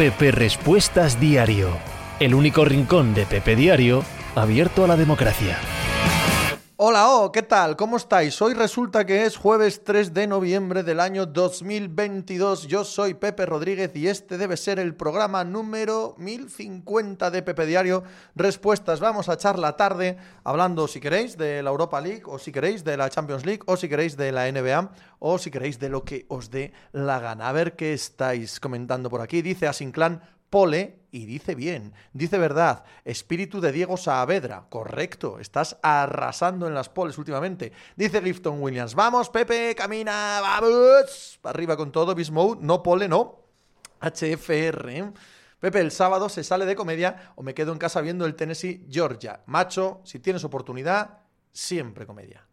Pepe Respuestas Diario, el único rincón de Pepe Diario abierto a la democracia. Hola, oh, ¿qué tal? ¿Cómo estáis? Hoy resulta que es jueves 3 de noviembre del año 2022. Yo soy Pepe Rodríguez y este debe ser el programa número 1050 de Pepe Diario. Respuestas, vamos a echar la tarde hablando, si queréis, de la Europa League, o si queréis, de la Champions League, o si queréis, de la NBA, o si queréis, de lo que os dé la gana. A ver qué estáis comentando por aquí. Dice Asinclan, Pole y dice bien, dice verdad. Espíritu de Diego Saavedra, correcto. Estás arrasando en las poles últimamente. Dice Clifton Williams, vamos Pepe, camina, vamos. Arriba con todo, Bismode, no pole, no. HFR. ¿eh? Pepe, el sábado se sale de comedia o me quedo en casa viendo el Tennessee Georgia. Macho, si tienes oportunidad, siempre comedia.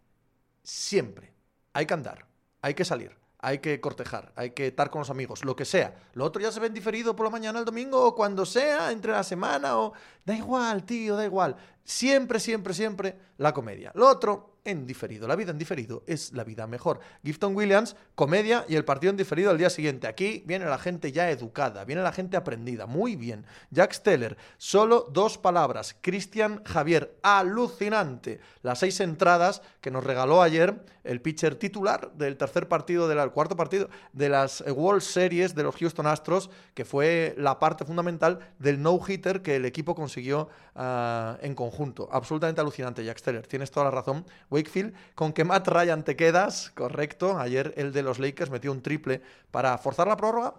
Siempre. Hay que andar, hay que salir hay que cortejar, hay que estar con los amigos, lo que sea. Lo otro ya se ven diferido por la mañana, el domingo, o cuando sea, entre la semana, o... Da igual, tío, da igual. Siempre, siempre, siempre la comedia. Lo otro, en diferido. La vida en diferido es la vida mejor. Gifton Williams, comedia y el partido en diferido al día siguiente. Aquí viene la gente ya educada, viene la gente aprendida. Muy bien. Jack Steller, solo dos palabras. Cristian Javier, alucinante. Las seis entradas que nos regaló ayer el pitcher titular del tercer partido, del cuarto partido de las World Series de los Houston Astros, que fue la parte fundamental del no-hitter que el equipo consiguió ah, en conjunto. Absolutamente alucinante, Jack Steller. Tienes toda la razón. Wakefield, con que Matt Ryan te quedas, correcto. Ayer el de los Lakers metió un triple para forzar la prórroga.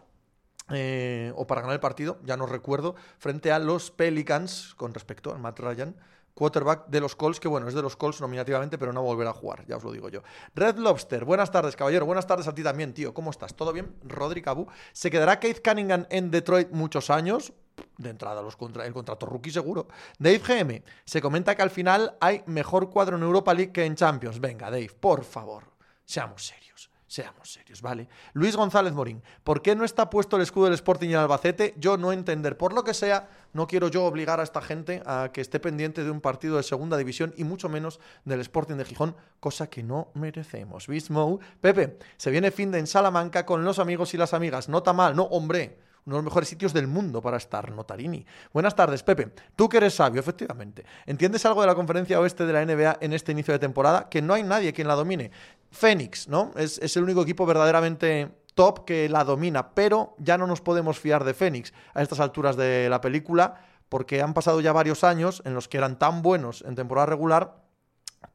Eh, o para ganar el partido, ya no recuerdo, frente a los Pelicans con respecto a Matt Ryan quarterback de los Colts, que bueno, es de los Colts nominativamente, pero no volverá a jugar, ya os lo digo yo. Red Lobster, buenas tardes, caballero, buenas tardes a ti también, tío, ¿cómo estás? ¿Todo bien? Rodri Cabu, ¿se quedará Keith Cunningham en Detroit muchos años? De entrada los contra el contrato rookie seguro. Dave GM, se comenta que al final hay mejor cuadro en Europa League que en Champions. Venga, Dave, por favor, seamos serios. Seamos serios, ¿vale? Luis González Morín, ¿por qué no está puesto el escudo del Sporting y Albacete? Yo no entender. Por lo que sea, no quiero yo obligar a esta gente a que esté pendiente de un partido de segunda división y mucho menos del Sporting de Gijón, cosa que no merecemos. Bismo, Pepe, se viene fin de en Salamanca con los amigos y las amigas. Nota mal, no, hombre uno de los mejores sitios del mundo para estar, Notarini. Buenas tardes, Pepe. Tú que eres sabio, efectivamente. ¿Entiendes algo de la conferencia oeste de la NBA en este inicio de temporada? Que no hay nadie quien la domine. Phoenix, ¿no? Es, es el único equipo verdaderamente top que la domina, pero ya no nos podemos fiar de Phoenix a estas alturas de la película, porque han pasado ya varios años en los que eran tan buenos en temporada regular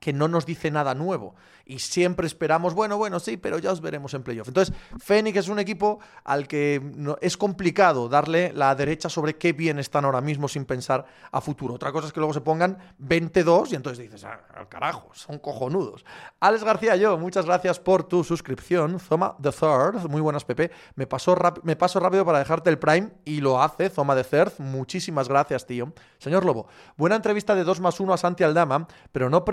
que no nos dice nada nuevo. Y siempre esperamos, bueno, bueno, sí, pero ya os veremos en playoff. Entonces, Fénix es un equipo al que es complicado darle la derecha sobre qué bien están ahora mismo sin pensar a futuro. Otra cosa es que luego se pongan 22 y entonces dices, ah, al carajo, son cojonudos. Alex García, yo, muchas gracias por tu suscripción. Zoma the Third, muy buenas, Pepe. Me, me paso rápido para dejarte el Prime y lo hace Zoma the Third. Muchísimas gracias, tío. Señor Lobo, buena entrevista de 2 más 1 a Santi Aldama, pero no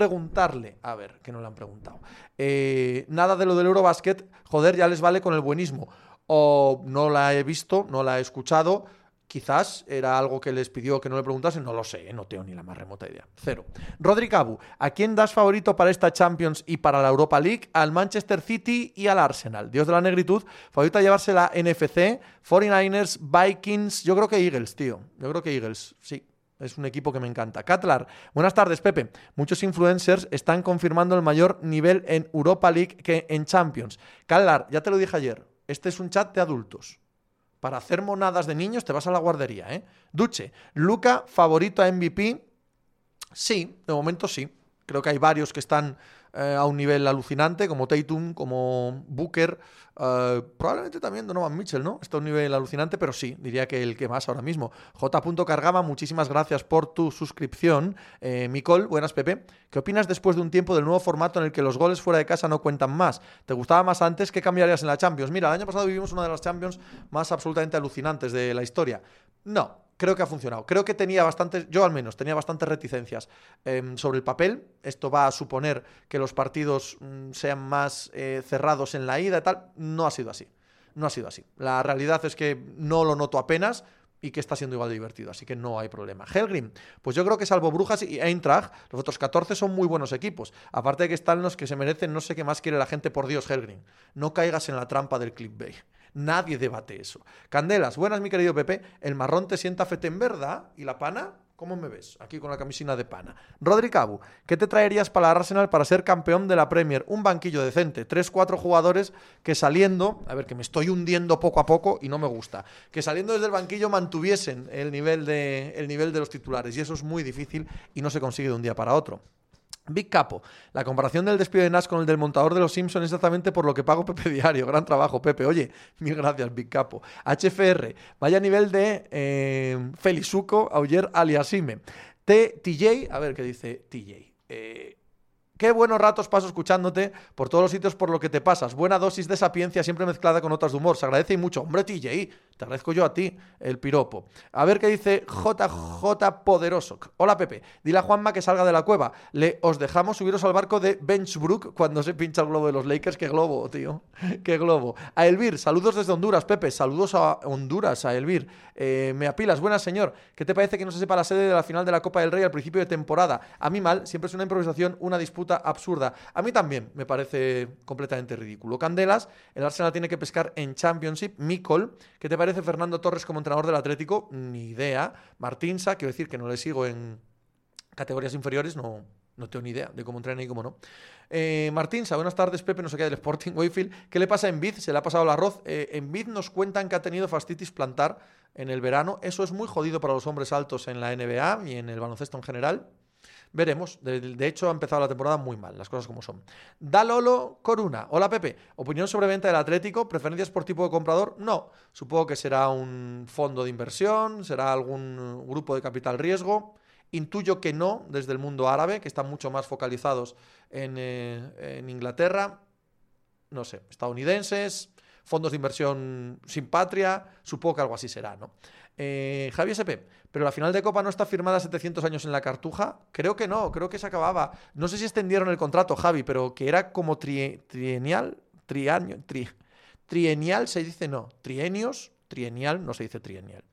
a ver, que no le han preguntado. Eh, nada de lo del Eurobasket, joder, ya les vale con el buenismo. O no la he visto, no la he escuchado. Quizás era algo que les pidió que no le preguntasen, no lo sé, no tengo ni la más remota idea. Cero. Rodri Cabu, ¿a quién das favorito para esta Champions y para la Europa League? Al Manchester City y al Arsenal. Dios de la negritud, favorito a llevarse la NFC, 49ers, Vikings, yo creo que Eagles, tío. Yo creo que Eagles, sí. Es un equipo que me encanta. Catlar, buenas tardes, Pepe. Muchos influencers están confirmando el mayor nivel en Europa League que en Champions. Catlar, ya te lo dije ayer, este es un chat de adultos. Para hacer monadas de niños te vas a la guardería, ¿eh? Duche, Luca, favorito a MVP. Sí, de momento sí. Creo que hay varios que están eh, a un nivel alucinante, como Tatum, como Booker, eh, probablemente también Donovan Mitchell, ¿no? Está a un nivel alucinante, pero sí, diría que el que más ahora mismo. J. Cargama, muchísimas gracias por tu suscripción. Eh, buenas Pepe. ¿Qué opinas después de un tiempo del nuevo formato en el que los goles fuera de casa no cuentan más? ¿Te gustaba más antes? ¿Qué cambiarías en la Champions? Mira, el año pasado vivimos una de las Champions más absolutamente alucinantes de la historia. No, creo que ha funcionado. Creo que tenía bastantes, yo al menos, tenía bastantes reticencias em, sobre el papel. Esto va a suponer que los partidos mm, sean más eh, cerrados en la ida y tal. No ha sido así. No ha sido así. La realidad es que no lo noto apenas y que está siendo igual de divertido, así que no hay problema. Helgrim, pues yo creo que salvo Brujas y Eintracht, los otros 14 son muy buenos equipos. Aparte de que están los que se merecen, no sé qué más quiere la gente, por Dios, Helgrim. No caigas en la trampa del clickbait Nadie debate eso. Candelas, buenas mi querido Pepe, el marrón te sienta fete en verdad y la pana ¿Cómo me ves? Aquí con la camisina de pana. Rodri Cabu, ¿qué te traerías para Arsenal para ser campeón de la Premier? Un banquillo decente. Tres, cuatro jugadores que saliendo, a ver, que me estoy hundiendo poco a poco y no me gusta, que saliendo desde el banquillo mantuviesen el nivel de, el nivel de los titulares. Y eso es muy difícil y no se consigue de un día para otro. Big Capo, la comparación del despido de Nash con el del montador de los Simpsons es exactamente por lo que pago Pepe Diario. Gran trabajo, Pepe. Oye, mil gracias, Big Capo. HFR, vaya nivel de eh, Felizuco, Auyer Aliasime. TJ, a ver qué dice TJ. Eh, Qué buenos ratos paso escuchándote por todos los sitios por lo que te pasas. Buena dosis de sapiencia siempre mezclada con otras de humor. Se agradece y mucho. Hombre, TJ, te agradezco yo a ti el piropo. A ver qué dice JJ Poderoso. Hola, Pepe. Dile a Juanma que salga de la cueva. Le os dejamos subiros al barco de Benchbrook cuando se pincha el globo de los Lakers. Qué globo, tío. Qué globo. A Elvir, saludos desde Honduras, Pepe. Saludos a Honduras, a Elvir. Eh, me apilas, buenas, señor. ¿Qué te parece que no se sepa la sede de la final de la Copa del Rey al principio de temporada? A mí mal, siempre es una improvisación, una disputa absurda. A mí también me parece completamente ridículo. Candelas, el Arsenal tiene que pescar en Championship. Mikol, ¿qué te parece Fernando Torres como entrenador del Atlético? Ni idea. Martinsa, quiero decir que no le sigo en categorías inferiores, no, no tengo ni idea de cómo entrena y cómo no. Eh, buenas tardes, Pepe, no sé qué del Sporting Wayfield. ¿Qué le pasa en Vid? Se le ha pasado el arroz. Eh, en Vid nos cuentan que ha tenido fastitis plantar en el verano. Eso es muy jodido para los hombres altos en la NBA y en el baloncesto en general. Veremos. De, hecho, ha empezado la temporada muy mal, las cosas como son. Dalolo Coruna. Hola, Pepe. Opinión sobre venta del Atlético. ¿Preferencias por tipo de comprador? No. Supongo que será un fondo de inversión, será algún grupo de capital riesgo. Intuyo que no, desde el mundo árabe, que están mucho más focalizados en, eh, en Inglaterra. No sé, estadounidenses, fondos de inversión sin patria. Supongo que algo así será, ¿no? Eh, Javier SP, pero la final de Copa no está firmada 700 años en la cartuja. Creo que no, creo que se acababa. No sé si extendieron el contrato, Javi, pero que era como trienial, trienio, trienial se dice no, trienios, trienial no se dice trienial.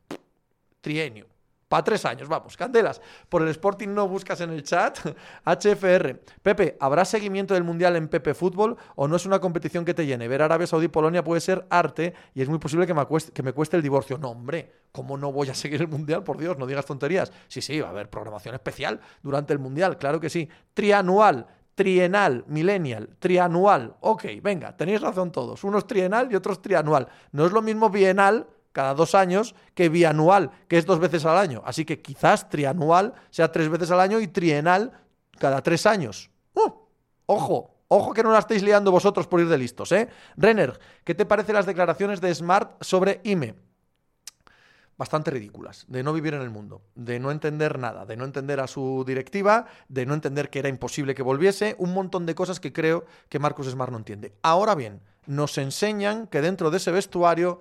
Trienio. Para tres años, vamos, candelas. Por el Sporting no buscas en el chat. HFR. Pepe, ¿habrá seguimiento del Mundial en Pepe Fútbol o no es una competición que te llene? Ver Arabia Saudí-Polonia puede ser arte y es muy posible que me, cueste, que me cueste el divorcio. No, hombre, ¿cómo no voy a seguir el Mundial? Por Dios, no digas tonterías. Sí, sí, va a haber programación especial durante el Mundial, claro que sí. Trianual trienal, millennial, trianual. Ok, venga, tenéis razón todos. Uno es trienal y otro es trianual. No es lo mismo bienal cada dos años que bianual, que es dos veces al año. Así que quizás trianual sea tres veces al año y trienal cada tres años. ¡Uh! ojo, ojo que no la estáis liando vosotros por ir de listos, ¿eh? Renner, ¿qué te parecen las declaraciones de Smart sobre IME? bastante ridículas, de no vivir en el mundo, de no entender nada, de no entender a su directiva, de no entender que era imposible que volviese, un montón de cosas que creo que Marcus Smart no entiende. Ahora bien, nos enseñan que dentro de ese vestuario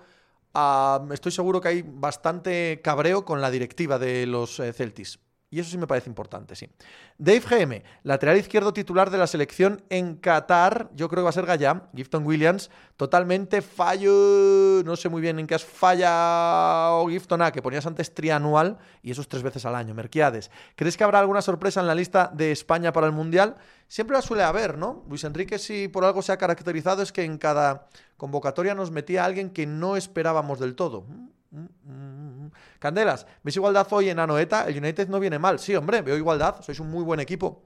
estoy seguro que hay bastante cabreo con la directiva de los eh, Celtics. Y eso sí me parece importante, sí. Dave GM, lateral izquierdo titular de la selección en Qatar. Yo creo que va a ser Gaya, Gifton Williams. Totalmente fallo. No sé muy bien en qué has fallado Gifton A, que ponías antes trianual y eso es tres veces al año. Merquiades. ¿Crees que habrá alguna sorpresa en la lista de España para el Mundial? Siempre la suele haber, ¿no? Luis Enrique, si por algo se ha caracterizado, es que en cada convocatoria nos metía a alguien que no esperábamos del todo. Candelas, ¿ves igualdad hoy en Anoeta? El United no viene mal. Sí, hombre, veo igualdad. Sois un muy buen equipo.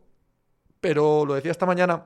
Pero lo decía esta mañana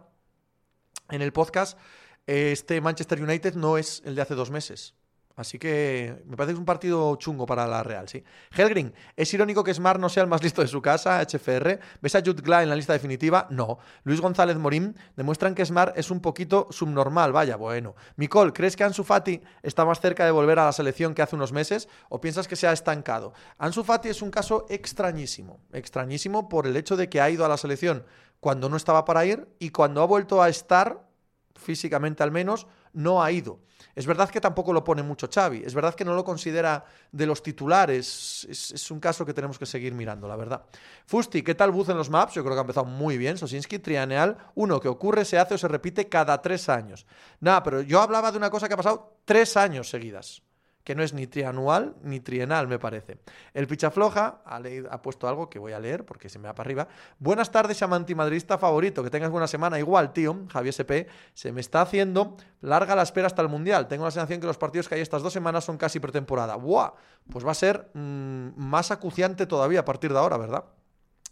en el podcast, este Manchester United no es el de hace dos meses. Así que me parece que es un partido chungo para la Real, sí. Helgrin, ¿es irónico que Smart no sea el más listo de su casa, HFR? ¿Ves a Jude Gla en la lista definitiva? No. Luis González Morín demuestran que Smart es un poquito subnormal, vaya, bueno. Micol, ¿crees que Ansu Fati está más cerca de volver a la selección que hace unos meses o piensas que se ha estancado? Ansu Fati es un caso extrañísimo, extrañísimo por el hecho de que ha ido a la selección cuando no estaba para ir y cuando ha vuelto a estar, físicamente al menos, no ha ido. Es verdad que tampoco lo pone mucho Xavi, es verdad que no lo considera de los titulares, es, un caso que tenemos que seguir mirando, la verdad. Fusti, ¿qué tal Buz en los maps? Yo creo que ha empezado muy bien. Sosinski, trianeal, uno, que ocurre, se hace o se repite cada tres años. Nada, pero yo hablaba de una cosa que ha pasado tres años seguidas. Que no es ni trianual ni trienal, me parece. El Pichafloja ha, ha puesto algo que voy a leer porque se me va para arriba. Buenas tardes, Chamanti madridista favorito. Que tengas buena semana. Igual, tío, Javier SP, se me está haciendo larga la espera hasta el Mundial. Tengo la sensación que los partidos que hay estas dos semanas son casi pretemporada. ¡Buah! Pues va a ser mm, más acuciante todavía a partir de ahora, ¿verdad?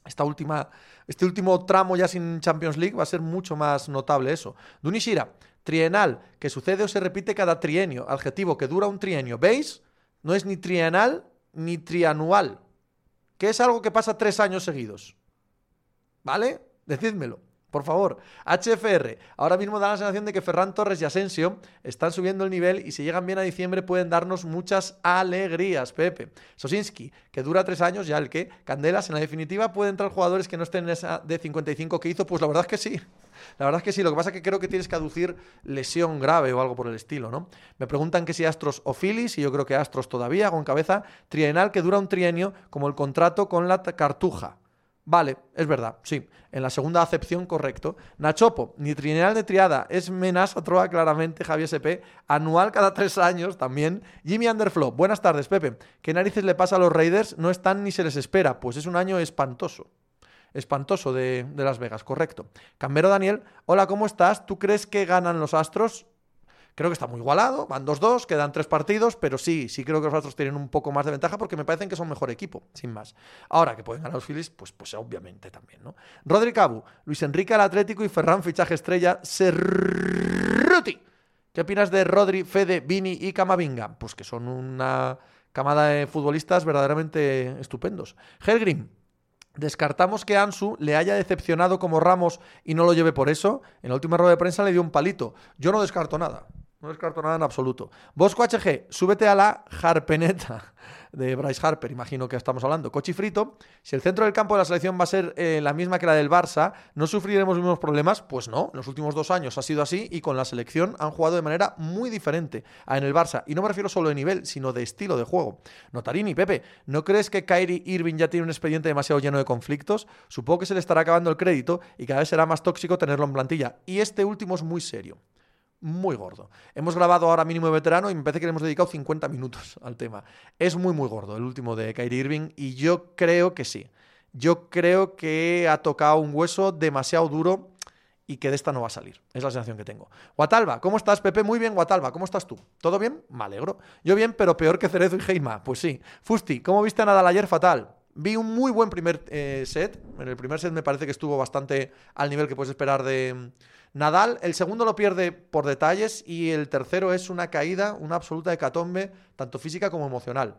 Esta última, este último tramo ya sin Champions League va a ser mucho más notable eso. Dunishira, trienal, que sucede o se repite cada trienio, adjetivo que dura un trienio. ¿Veis? No es ni trienal ni trianual, que es algo que pasa tres años seguidos. ¿Vale? Decídmelo. Por favor, HFR. Ahora mismo da la sensación de que Ferran Torres y Asensio están subiendo el nivel y si llegan bien a diciembre pueden darnos muchas alegrías, Pepe. Sosinski, que dura tres años, ya el que. Candelas, en la definitiva, ¿pueden entrar jugadores que no estén en esa de 55 que hizo? Pues la verdad es que sí. La verdad es que sí, lo que pasa es que creo que tienes que aducir lesión grave o algo por el estilo, ¿no? Me preguntan que si Astros o Phillies, y yo creo que Astros todavía, con cabeza, trienal que dura un trienio, como el contrato con la Cartuja. Vale, es verdad, sí. En la segunda acepción, correcto. Nachopo, ni trienal de triada, es menas troa claramente, Javier SP. Anual cada tres años también. Jimmy Underflow, buenas tardes, Pepe. ¿Qué narices le pasa a los Raiders? No están ni se les espera. Pues es un año espantoso. Espantoso de, de Las Vegas, correcto. Cambero Daniel, hola, ¿cómo estás? ¿Tú crees que ganan los Astros? Creo que está muy igualado, van 2-2, quedan tres partidos, pero sí, sí creo que los Astros tienen un poco más de ventaja porque me parecen que son mejor equipo, sin más. Ahora que pueden ganar los Phillies, pues, pues obviamente también, ¿no? Rodri Cabu, Luis Enrique al Atlético y Ferran fichaje estrella, Serruti. ¿Qué opinas de Rodri, Fede, Vini y Camavinga? Pues que son una camada de futbolistas verdaderamente estupendos. Helgrim, Descartamos que Ansu le haya decepcionado como Ramos y no lo lleve por eso. En la última rueda de prensa le dio un palito. Yo no descarto nada. No descarto nada en absoluto. Bosco HG, súbete a la Harpeneta de Bryce Harper, imagino que estamos hablando. Cochifrito, si el centro del campo de la selección va a ser eh, la misma que la del Barça, ¿no sufriremos los mismos problemas? Pues no, los últimos dos años ha sido así y con la selección han jugado de manera muy diferente a en el Barça. Y no me refiero solo de nivel, sino de estilo de juego. Notarini, Pepe, ¿no crees que Kyrie Irving ya tiene un expediente demasiado lleno de conflictos? Supongo que se le estará acabando el crédito y cada vez será más tóxico tenerlo en plantilla. Y este último es muy serio muy gordo. Hemos grabado ahora mínimo de veterano y me parece que le hemos dedicado 50 minutos al tema. Es muy, muy gordo el último de Kyrie Irving y yo creo que sí. Yo creo que ha tocado un hueso demasiado duro y que de esta no va a salir. Es la sensación que tengo. Guatalba, ¿cómo estás, Pepe? Muy bien, Guatalba, ¿cómo estás tú? ¿Todo bien? Me alegro. Yo bien, pero peor que Cerezo y Heima. Pues sí. Fusti, ¿cómo viste a Nadal ayer? Fatal. Vi un muy buen primer eh, set. En el primer set me parece que estuvo bastante al nivel que puedes esperar de, Nadal, el segundo lo pierde por detalles y el tercero es una caída, una absoluta hecatombe, tanto física como emocional.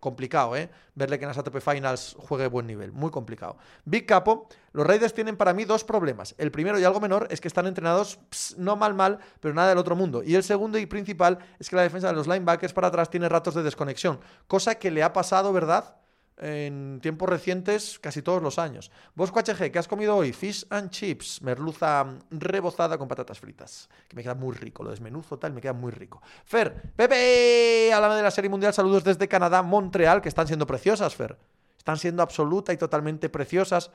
Complicado, ¿eh? Verle que en las ATP Finals juegue buen nivel. Muy complicado. Big Capo, los Raiders tienen para mí dos problemas. El primero y algo menor es que están entrenados no mal mal, pero nada del otro mundo. Y el segundo y principal es que la defensa de los linebackers para atrás tiene ratos de desconexión. Cosa que le ha pasado, ¿verdad? En tiempos recientes casi todos los años. Bosco HG, ¿qué has comido hoy? Fish and chips, merluza rebozada con patatas fritas, que me queda muy rico, lo desmenuzo tal, me queda muy rico. Fer, Pepe, háblame de la Serie Mundial, saludos desde Canadá, Montreal, que están siendo preciosas, Fer. Están siendo absoluta y totalmente preciosas.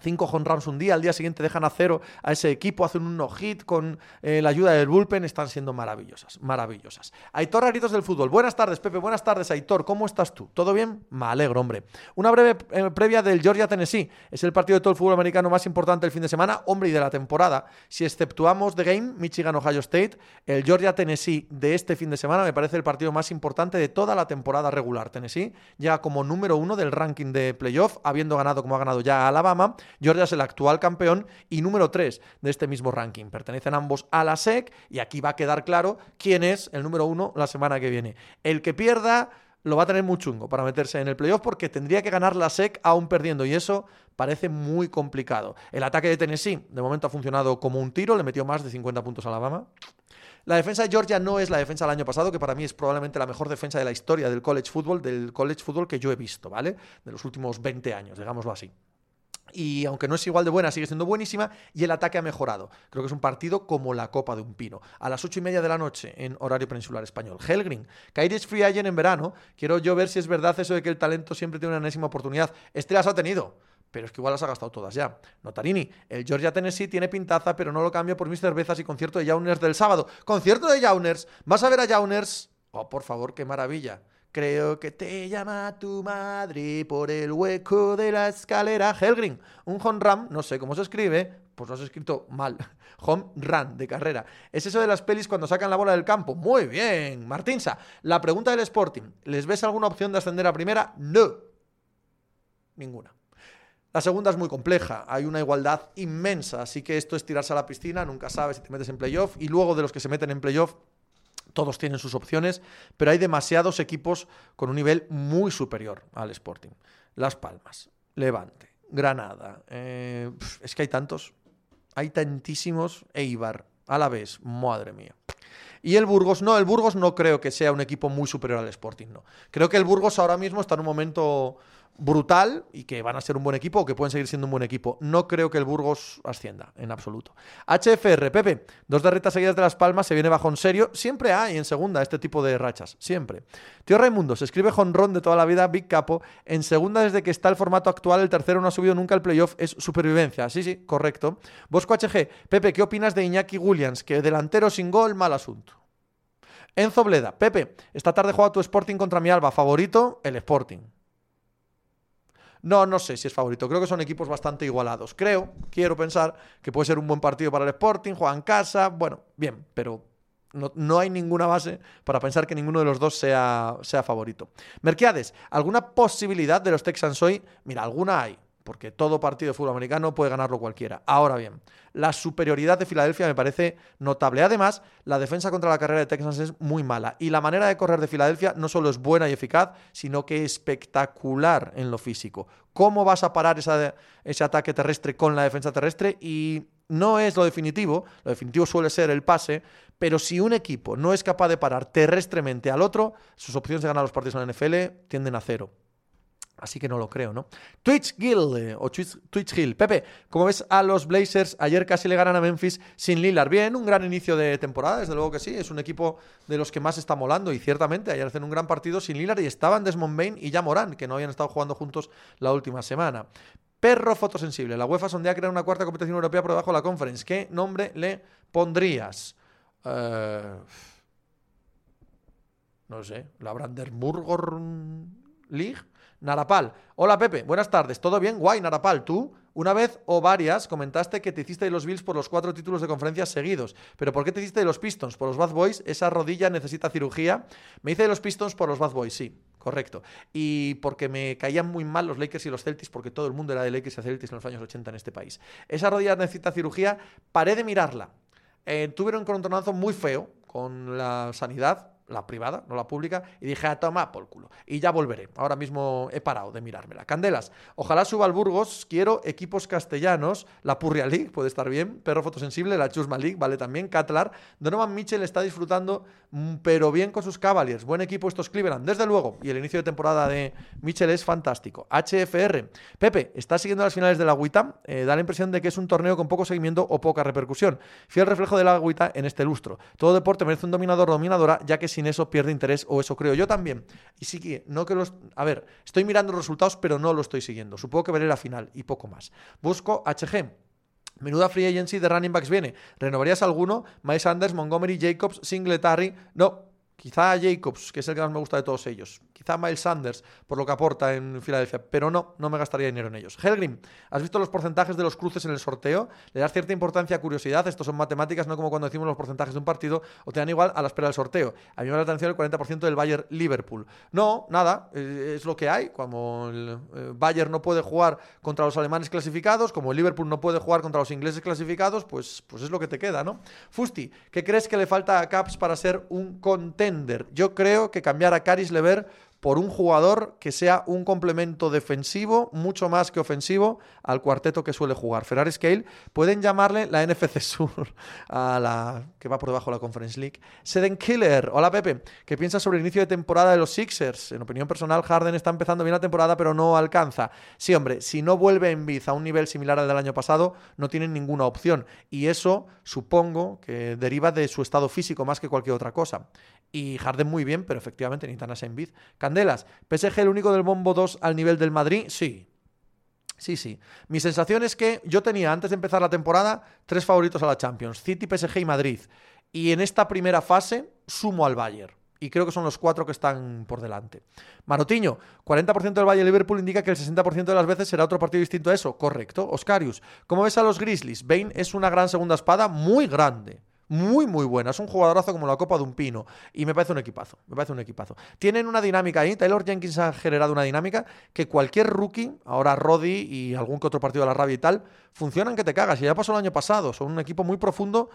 Cinco home runs un día, al día siguiente dejan a cero a ese equipo, hacen un no-hit con eh, la ayuda del bullpen, están siendo maravillosas, maravillosas. Aitor Raritos del Fútbol, buenas tardes Pepe, buenas tardes Aitor, ¿cómo estás tú? ¿Todo bien? Me alegro, hombre. Una breve eh, previa del Georgia-Tennessee, es el partido de todo el fútbol americano más importante del fin de semana, hombre, y de la temporada. Si exceptuamos The Game, Michigan-Ohio State, el Georgia-Tennessee de este fin de semana me parece el partido más importante de toda la temporada regular. Tennessee llega como número uno del ranking de playoff, habiendo ganado como ha ganado ya Alabama Georgia es el actual campeón y número 3 de este mismo ranking. Pertenecen ambos a la SEC y aquí va a quedar claro quién es el número 1 la semana que viene. El que pierda lo va a tener muy chungo para meterse en el playoff porque tendría que ganar la SEC aún perdiendo y eso parece muy complicado. El ataque de Tennessee de momento ha funcionado como un tiro, le metió más de 50 puntos a Alabama. La defensa de Georgia no es la defensa del año pasado, que para mí es probablemente la mejor defensa de la historia del college football, del college football que yo he visto, ¿vale? De los últimos 20 años, digámoslo así y aunque no es igual de buena, sigue siendo buenísima y el ataque ha mejorado. Creo que es un partido como la copa de un pino. A las ocho y media de la noche en horario peninsular español. Helgrin, Kairi es free agent en verano. Quiero yo ver si es verdad eso de que el talento siempre tiene una enésima oportunidad. Este las ha tenido. Pero es que igual las ha gastado todas ya. Notarini, el Georgia Tennessee tiene pintaza, pero no lo cambio por mis cervezas y concierto de Jauners del sábado. Concierto de Jauners. ¿Vas a ver a Jauners? Oh, por favor, qué maravilla. Creo que te llama tu madre por el hueco de la escalera. Helgrin, un run, no sé cómo se escribe, pues lo has escrito mal. Home run de carrera. Es eso de las pelis cuando sacan la bola del campo. Muy bien, Martinsa. La pregunta del Sporting. ¿Les ves alguna opción de ascender a primera? No. Ninguna. La segunda es muy compleja, hay una igualdad inmensa, así que esto es tirarse a la piscina, nunca sabes si te metes en playoff y luego de los que se meten en playoff todos tienen sus opciones, pero hay demasiados equipos con un nivel muy superior al Sporting. Las Palmas, Levante, Granada, eh, es que hay tantos, hay tantísimos, Eibar, a la vez, madre mía. Y el Burgos, no, el Burgos no creo que sea un equipo muy superior al Sporting, no. Creo que el Burgos ahora mismo está en un momento brutal y que van a ser un buen equipo o que pueden seguir siendo un buen equipo. No creo que el Burgos ascienda, en absoluto. HFR, Pepe, dos derretas seguidas de Las Palmas, se viene bajo en serio. Siempre hay en segunda este tipo de rachas, siempre. Tío Raimundo, se escribe jonrón de toda la vida, Big Capo. En segunda, desde que está el formato actual, el tercero no ha subido nunca al playoff, es supervivencia. Sí, sí, correcto. Bosco HG, Pepe, ¿qué opinas de Iñaki Williams? Que delantero sin gol, mal asunto. Enzo Bleda, Pepe, esta tarde juega tu Sporting contra mi Alba, favorito, el Sporting. No, no sé si es favorito. Creo que son equipos bastante igualados. Creo, quiero pensar que puede ser un buen partido para el Sporting, juega en casa. Bueno, bien, pero no, hay ninguna base para pensar que ninguno de los dos sea, sea favorito. Merquiades, ¿alguna posibilidad de los Texans hoy? Mira, alguna hay porque todo partido de fútbol americano puede ganarlo cualquiera. Ahora bien, la superioridad de Filadelfia me parece notable. Además, la defensa contra la carrera de Texans es muy mala y la manera de correr de Filadelfia no solo es buena y eficaz, sino que espectacular en lo físico. ¿Cómo vas a parar ese ataque terrestre con la defensa terrestre? Y no es lo definitivo, lo definitivo suele ser el pase, pero si un equipo no es capaz de parar terrestremente al otro, sus opciones de ganar los partidos en la NFL tienden a cero. Así que no lo creo, ¿no? Twitch Gill eh, o Twitch, Hill. Pepe, ¿cómo ves a los Blazers? Ayer casi le ganan a Memphis sin Lillard. Bien, un gran inicio de temporada, desde luego que sí. Es un equipo de los que más está molando y ciertamente ayer hacen un gran partido sin Lillard y estaban Desmond Bain y ya Morán, que no habían estado jugando juntos la última semana. Perro fotosensible. La UEFA sondea crear una cuarta competición europea por debajo de la conference. ¿Qué nombre le pondrías? Uh... no sé, la Brandenburger League. Narapal. Hola Pepe, buenas tardes. ¿Todo bien? Guay, Narapal. ¿Tú? Una vez o varias comentaste que te hiciste de los Bills por los cuatro títulos de conferencia seguidos. ¿Pero por qué te hiciste de los Pistons? ¿Por los Bad Boys? ¿Esa rodilla necesita cirugía? Me hice de los Pistons por los Bad Boys, sí. Correcto. Y porque me caían muy mal los Lakers y los Celtics, porque todo el mundo era de Lakers y Celtics en los años 80 en este país. Esa rodilla necesita cirugía. Paré de mirarla. Eh, tuvieron un contronazo muy feo con la sanidad la privada, no la pública, y dije, a ah, toma por culo. Y ya volveré. Ahora mismo he parado de mirármela. Candelas, ojalá suba al Burgos. Quiero equipos castellanos. La Purria League puede estar bien. Perro Fotosensible, la Chusma League, vale también. Catlar. Donovan Mitchell está disfrutando, mm, pero bien con sus Cavaliers. Buen equipo estos Cleveland, desde luego. Y el inicio de temporada de Mitchell es fantástico. HFR. Pepe, ¿estás siguiendo las finales de la Agüita? Eh, da la impresión de que es un torneo con poco seguimiento o poca repercusión. Fiel reflejo de la Agüita en este lustro. Todo deporte merece un dominador o dominadora, ya que sin eso pierde interés, o eso creo yo también. Y sí que, no que los. A ver, estoy mirando los resultados, pero no lo estoy siguiendo. Supongo que veré la final y poco más. Busco HG. Menuda free agency de running backs viene. ¿Renovarías alguno? Miles Sanders, Montgomery, Jacobs, Singletary. No, Quizá Jacobs, que es el que más me gusta de todos ellos. Quizá Miles Sanders, por lo que aporta en Filadelfia. Pero no, no me gastaría dinero en ellos. Helgrim, ¿has visto los porcentajes de los cruces en el sorteo? ¿Le das cierta importancia a curiosidad? Estos son matemáticas, no como cuando decimos los porcentajes de un partido, o te dan igual a la espera del sorteo. A mí me da la atención el 40% del Bayern Liverpool. No, nada, eh, es lo que hay. Como el eh, Bayern no puede jugar contra los alemanes clasificados, como el Liverpool no puede jugar contra los ingleses clasificados, pues, pues es lo que te queda, ¿no? Fusti, ¿qué crees que le falta a Caps para ser un contento? Yo creo que cambiar a Caris Lever por un jugador que sea un complemento defensivo mucho más que ofensivo al cuarteto que suele jugar. Ferrari Scale pueden llamarle la NFC Sur a la que va por debajo de la Conference League. Seden Killer, hola Pepe, ¿qué piensas sobre el inicio de temporada de los Sixers? En opinión personal, Harden está empezando bien la temporada, pero no alcanza. Sí, hombre, si no vuelve en Biz a un nivel similar al del año pasado, no tienen ninguna opción. Y eso supongo que deriva de su estado físico más que cualquier otra cosa. Y Harden muy bien, pero efectivamente necesitan a Biz. Candelas, ¿PSG el único del bombo 2 al nivel del Madrid? Sí. Sí, sí. Mi sensación es que yo tenía antes de empezar la temporada tres favoritos a la Champions, City, PSG y Madrid. Y en esta primera fase sumo al Bayern Y creo que son los cuatro que están por delante. Marotiño, 40% del Valle Liverpool indica que el 60% de las veces será otro partido distinto a eso. Correcto. Oscarius, ¿cómo ves a los Grizzlies? Bane es una gran segunda espada, muy grande muy, muy buena. Es un jugadorazo como la copa de un pino. Y me parece un equipazo. Me parece un equipazo. Tienen una dinámica ahí. Taylor Jenkins ha generado una dinámica que cualquier rookie, ahora Roddy y algún que otro partido de la rabia y tal, funcionan que te cagas. Y ya pasó el año pasado. Son un equipo muy profundo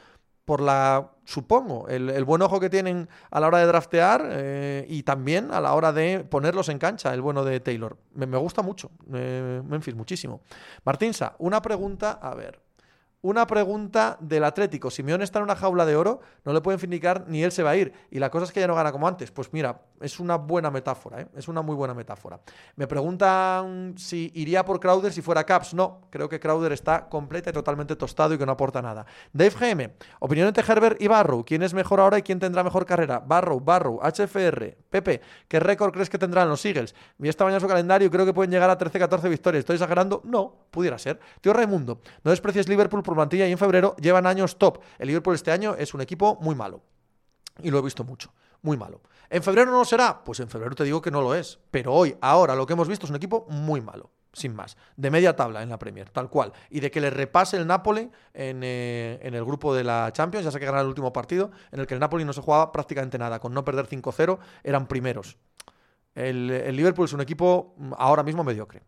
por la, supongo, el, buen ojo que tienen a la hora de draftear eh, y también a la hora de ponerlos en cancha, el bueno de Taylor. Me, gusta mucho, eh, Memphis, muchísimo. Martinsa, una pregunta, a ver. Una pregunta del Atlético. Simeone está en una jaula de oro, no le pueden findicar ni él se va a ir. Y la cosa es que ya no gana como antes. Pues mira, es una buena metáfora, ¿eh? es una muy buena metáfora. Me preguntan si iría por Crowder si fuera Caps. No, creo que Crowder está completa y totalmente tostado y que no aporta nada. Dave GM, opinión entre Herbert y Barrow. ¿Quién es mejor ahora y quién tendrá mejor carrera? Barrow, Barrow, HFR, Pepe. ¿Qué récord crees que tendrán los Eagles? Vi esta mañana su calendario y creo que pueden llegar a 13-14 victorias. ¿Estoy exagerando? No, pudiera ser. Tío Raimundo, no desprecies Liverpool por plantilla y en febrero llevan años top. El Liverpool este año es un equipo muy malo. Y lo he visto mucho. Muy malo. ¿En febrero no lo será? Pues en febrero te digo que no lo es. Pero hoy, ahora, lo que hemos visto es un equipo muy malo sin más, de media tabla en la Premier, tal cual, y de que le repase el Napoli en, eh, el grupo de la Champions, ya sé que ganar el último partido, en el que el Napoli no se jugaba prácticamente nada, con no perder 5-0 eran primeros. el Liverpool es un equipo mm, ahora mismo mediocre.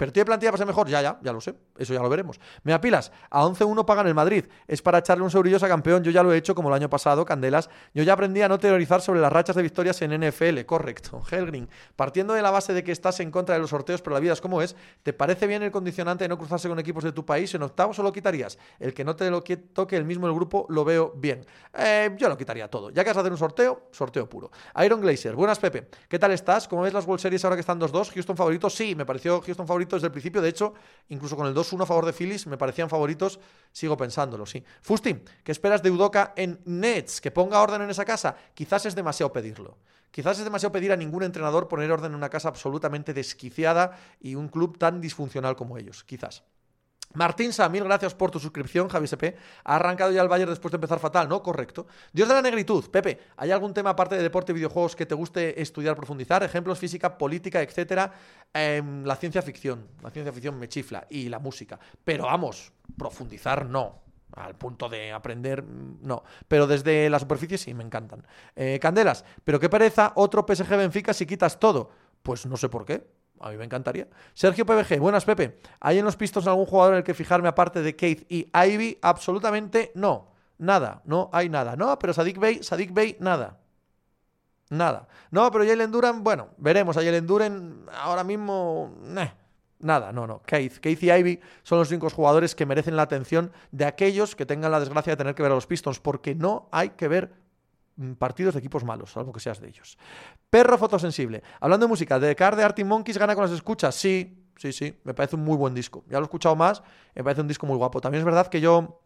¿Pero tiene plantilla para ser mejor? Ya, ya, ya lo sé. Eso ya lo veremos. Me apilas. A 11-1 pagan el Madrid. Es para echarle un sobrillo a campeón. Yo ya lo he hecho como el año pasado, Candelas. Yo ya aprendí a no teorizar sobre las rachas de victorias en NFL. Correcto. Helgrin. Partiendo de la base de que estás en contra de los sorteos, pero la vida es como es, ¿te parece bien el condicionante de no cruzarse con equipos de tu país? ¿En octavos o lo quitarías? El que no te lo toque el mismo el grupo, lo veo bien. Eh, yo lo quitaría todo. Ya que vas a hacer un sorteo, sorteo puro. Iron Glacier. Buenas, Pepe. ¿Qué tal estás? ¿Cómo ves las World Series ahora que están 2-2? ¿Houston favorito? Sí, me pareció Houston favorito desde el principio. De hecho, incluso con el 2-1 a favor de Phillies, me parecían favoritos. Sigo pensándolo, sí. Fusti, ¿qué esperas de Udoca en Nets? ¿Que ponga orden en esa casa? Quizás es demasiado pedirlo. Quizás es demasiado pedir a ningún entrenador poner orden en una casa absolutamente desquiciada y un club tan disfuncional como ellos. Quizás. Martín Sa, mil gracias por tu suscripción, Javi SP. Ha arrancado ya el Bayern después de empezar fatal, ¿no? Correcto. Dios de la negritud. Pepe, ¿hay algún tema aparte de deporte y videojuegos que te guste estudiar, profundizar? Ejemplos, física, política, etcétera. Em, la ciencia ficción. La ciencia ficción me chifla. Y la música. Pero vamos, profundizar no. Al punto de aprender, mm, no. Pero desde la superficie sí, me encantan. Eh, Candelas, pero qué pereza otro PSG Benfica si quitas todo. Pues no sé por qué. A mí me encantaría. Sergio PBG, buenas Pepe. ¿Hay en los pistos algún jugador en el que fijarme aparte de Keith y Ivy? Absolutamente no. Nada, no hay nada. No, pero Sadik Bey, Sadik Bey, nada. Nada. No, pero Jalen Duran, bueno, veremos. A Jalen Duran ahora mismo, nada, no, no. Keith, Keith y Ivy son los únicos jugadores que merecen la atención de aquellos que tengan la desgracia de tener que ver a los Pistons, porque no hay que ver partidos de equipos malos, algo que seas de ellos. Perro fotosensible. Hablando de música, ¿de Car de Artie Monkeys gana con las escuchas? Sí, sí, sí. Me parece un muy buen disco. Ya lo he escuchado más, me parece un disco muy guapo. También es verdad que yo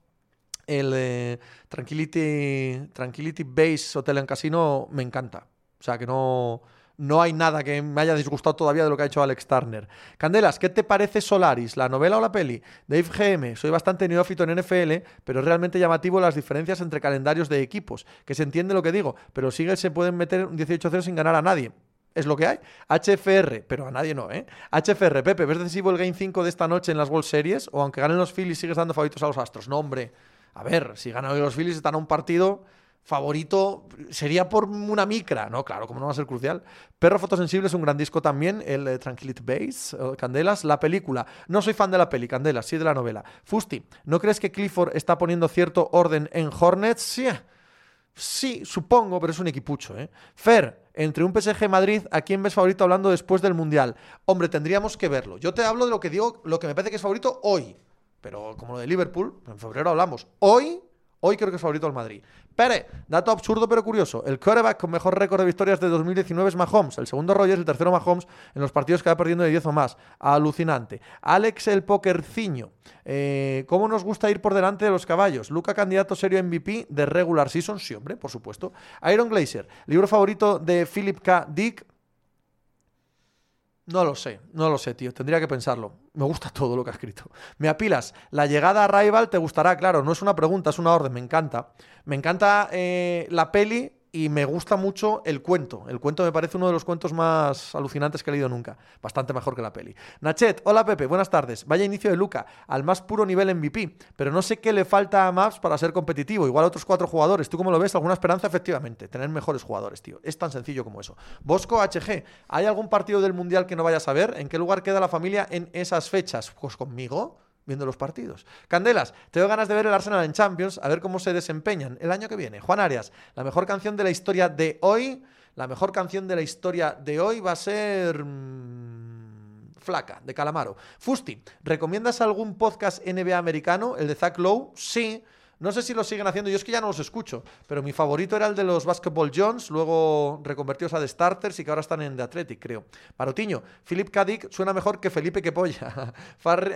el eh, Tranquility, Tranquility Base Hotel en Casino me encanta. O sea, que no, no hay nada que me haya disgustado todavía de lo que ha hecho Alex Turner. Candelas, ¿qué te parece Solaris, la novela o la peli? Dave GM, soy bastante neófito en NFL, pero es realmente llamativo las diferencias entre calendarios de equipos, que se entiende lo que digo, pero sigue se pueden meter un 18-0 sin ganar a nadie. Es lo que hay. HFR, pero a nadie no, ¿eh? HFR, Pepe, ¿ves decisivo el Game 5 de esta noche en las World Series? O aunque ganen los Phillies, sigues dando favoritos a los Astros. No, hombre. A ver, si ganan los Phillies, están a un partido favorito sería por una micra, ¿no? Claro, como no va a ser crucial. Perro Fotosensible es un gran disco también, el eh, Tranquility Base, eh, Candelas, la película. No soy fan de la peli, Candelas, sí de la novela. Fusti, ¿no crees que Clifford está poniendo cierto orden en Hornets? Sí, sí supongo, pero es un equipucho, ¿eh? Fer, entre un PSG Madrid, ¿a quién ves favorito hablando después del Mundial? Hombre, tendríamos que verlo. Yo te hablo de lo que digo, lo que me parece que es favorito hoy. Pero como lo de Liverpool, en febrero hablamos. Hoy Hoy creo que es favorito al Madrid. Pere, dato absurdo pero curioso. El quarterback con mejor récord de victorias de 2019 es Mahomes. El segundo Rogers, el tercero Mahomes en los partidos que va perdiendo de 10 o más. Alucinante. Alex el Pokerciño. Eh, ¿Cómo nos gusta ir por delante de los caballos? Luca, candidato serio MVP de regular season. Sí, hombre, por supuesto. Iron Glacier. Libro favorito de Philip K. Dick. No lo sé, no lo sé, tío. Tendría que pensarlo. Me gusta todo lo que ha escrito. Me apilas. La llegada a Rival te gustará, claro. No es una pregunta, es una orden. Me encanta. Me encanta eh, la peli y me gusta mucho el cuento. El cuento me parece uno de los cuentos más alucinantes que he leído nunca. Bastante mejor que la peli. Nachet, hola Pepe, buenas tardes. Vaya inicio de Luca, al más puro nivel MVP. Pero no sé qué le falta a Maps para ser competitivo. Igual a otros cuatro jugadores. ¿Tú cómo lo ves? ¿Alguna esperanza? Efectivamente, tener mejores jugadores, tío. Es tan sencillo como eso. Bosco HG, ¿hay algún partido del Mundial que no vayas a ver? ¿En qué lugar queda la familia en esas fechas? Pues conmigo viendo los partidos. Candelas, tengo ganas de ver el Arsenal en Champions, a ver cómo se desempeñan el año que viene. Juan Arias, la mejor canción de la historia de hoy, la mejor canción de la historia de hoy va a ser... Mm, flaca, de Calamaro. Fusti, ¿recomiendas algún podcast NBA americano? ¿El de Zach Lowe? Sí. No sé si lo siguen haciendo, yo es que ya no los escucho, pero mi favorito era el de los Basketball Jones, luego reconvertidos a The Starters y que ahora están en The Athletic, creo. Parotiño, Philip Kadik suena mejor que Felipe que Polla.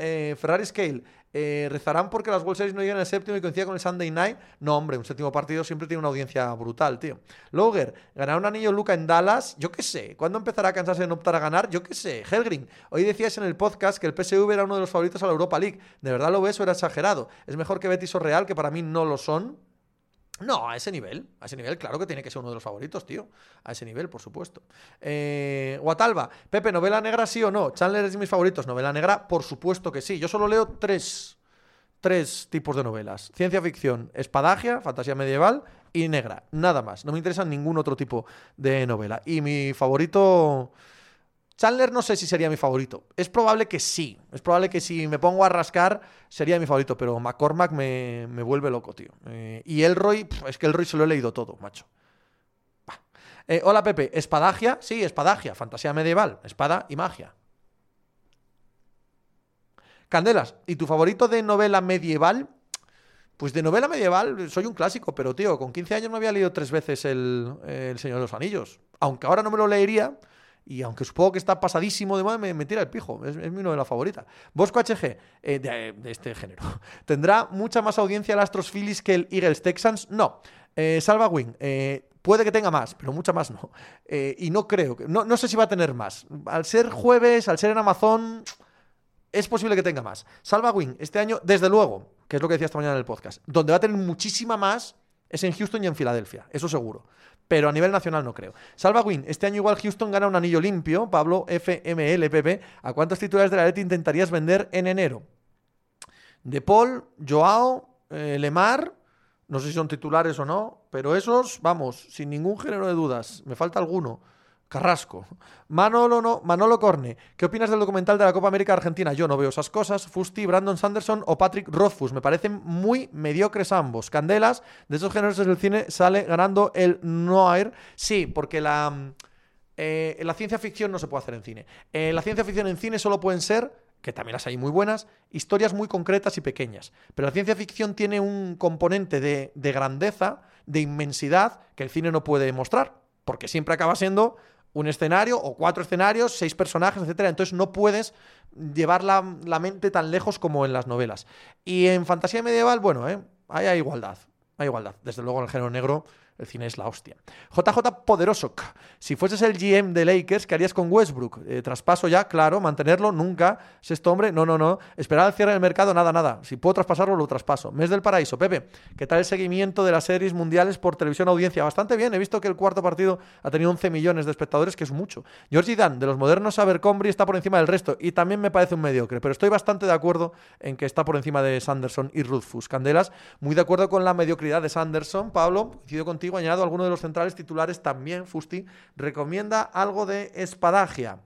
Eh, Ferrari Scale, eh, ¿rezarán porque las World Series no llegan al séptimo y coincida con el Sunday Night? No, hombre, un séptimo partido siempre tiene una audiencia brutal, tío. Loger, ganar un anillo Luca en Dallas, yo qué sé. ¿Cuándo empezará a cansarse de no optar a ganar? Yo qué sé. Helgrin, hoy decías en el podcast que el PSV era uno de los favoritos a la Europa League. ¿De verdad lo ves o era exagerado? ¿Es mejor que Betis o Real, que para mí no lo son? No, a ese nivel, a ese nivel, claro que tiene que ser uno de los favoritos, tío. A ese nivel, por supuesto. Eh, Guatalba, Pepe, ¿novela negra sí o no? Chandler es de mis favoritos. ¿Novela negra? Por supuesto que sí. Yo solo leo tres, tres tipos de novelas. Ciencia ficción, espadagia, fantasía medieval y negra. Nada más. No me interesa ningún otro tipo de novela. Y mi favorito... Chandler no sé si sería mi favorito. Es probable que sí. Es probable que si me pongo a rascar sería mi favorito, pero McCormack me, vuelve loco, tío. Eh, y Elroy, es que Elroy se lo he leído todo, macho. Eh, hola Pepe, ¿espadagia? Sí, espadagia, fantasía medieval, espada y magia. Candelas, ¿y tu favorito de novela medieval? Pues de novela medieval soy un clásico, pero tío, con 15 años me había leído tres veces el, el Señor de los Anillos. Aunque ahora no me lo leería, y aunque supongo que está pasadísimo de moda, me, tira el pijo. Es, mi novela favorita. Bosco HG, eh, de, este género. ¿Tendrá mucha más audiencia el Astros Phillies que el Eagles Texans? No. Eh, Salva Wing, eh, puede que tenga más, pero mucha más no. y no creo. No, no sé si va a tener más. Al ser jueves, al ser en Amazon, es posible que tenga más. Salva Wing, este año, desde luego, que es lo que decía esta mañana en el podcast, donde va a tener muchísima más es en Houston y en Filadelfia, eso seguro pero a nivel nacional no creo. Salva Win, este año igual Houston gana un anillo limpio. Pablo FMLPP, ¿a cuántos titulares de la Leti intentarías vender en enero? De Paul, Joao, eh, Lemar, no sé si son titulares o no, pero esos, vamos, sin ningún género de dudas. Me falta alguno. Carrasco. Manolo, no, Manolo Corne, ¿qué opinas del documental de la Copa América Argentina? Yo no veo esas cosas. Fusti, Brandon Sanderson o Patrick Rothfuss. Me parecen muy mediocres ambos. Candelas, de esos géneros del cine sale ganando el Noir. Sí, porque la, eh, la ciencia ficción no se puede hacer en cine. Eh, la ciencia ficción en cine solo pueden ser que también las hay muy buenas, historias muy concretas y pequeñas. Pero la ciencia ficción tiene un componente de, de grandeza, de inmensidad, que el cine no puede mostrar, porque siempre acaba siendo un escenario o cuatro escenarios, seis personajes, etcétera. Entonces no puedes llevar la, mente tan lejos como en las novelas. Y en fantasía medieval, bueno, ¿eh? hay igualdad. Hay igualdad. Desde luego en el género negro el cine es la hostia. JJ Poderoso. Si fueses el GM de Lakers, ¿qué harías con Westbrook? Eh, traspaso ya, claro. Mantenerlo, nunca. Sexto hombre, no, no, no. Esperar al cierre del mercado, nada, nada. Si puedo traspasarlo, lo traspaso. Mes del paraíso. Pepe, ¿qué tal el seguimiento de las series mundiales por televisión audiencia? Bastante bien. He visto que el cuarto partido ha tenido 11 millones de espectadores, que es mucho. George Dan, de los modernos Abercrombie, está por encima del resto. Y también me parece un mediocre. Pero estoy bastante de acuerdo en que está por encima de Sanderson y Ruthfus. Candelas, muy de acuerdo con la mediocridad de Sanderson. Pablo, coincido contigo, añado alguno de los centrales titulares también, Fusti, recomienda algo de espadagia.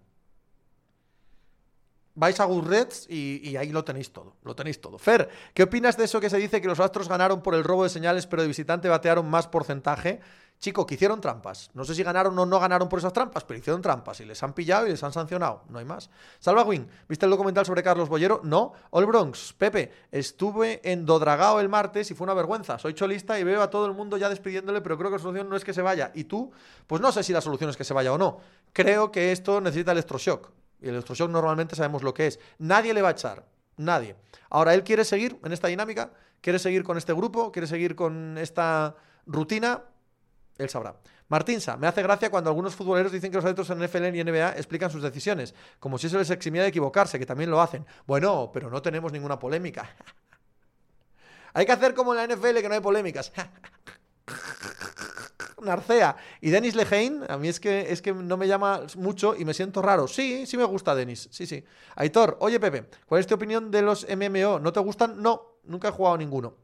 Vais a Goodreads y, y, ahí lo tenéis todo, lo tenéis todo. Fer, ¿qué opinas de eso que se dice que los Astros ganaron por el robo de señales, pero de visitante batearon más porcentaje? Chico, que hicieron trampas. No sé si ganaron o no ganaron por esas trampas, pero hicieron trampas y les han pillado y les han sancionado. No hay más. Salva Win, ¿viste el documental sobre Carlos Bollero? No. All Bronx, Pepe, estuve en Dodragao el martes y fue una vergüenza. Soy cholista y veo a todo el mundo ya despidiéndole, pero creo que la solución no es que se vaya. ¿Y tú? Pues no sé si la solución es que se vaya o no. Creo que esto necesita electroshock. Y el electroshock normalmente sabemos lo que es. Nadie le va a echar. Nadie. Ahora, él quiere seguir en esta dinámica, quiere seguir con este grupo, quiere seguir con esta rutina él sabrá. Martinsa, me hace gracia cuando algunos futboleros dicen que los árbitros en NFL y NBA explican sus decisiones, como si eso les eximía de equivocarse, que también lo hacen. Bueno, pero no tenemos ninguna polémica. Hay que hacer como en la NFL, que no hay polémicas. Narcea y Denis Lehein, a mí es que, es que no me llama mucho y me siento raro. Sí, sí me gusta Denis, sí, sí. Aitor, oye Pepe, ¿cuál es tu opinión de los MMO? ¿No te gustan? No, nunca he jugado ninguno.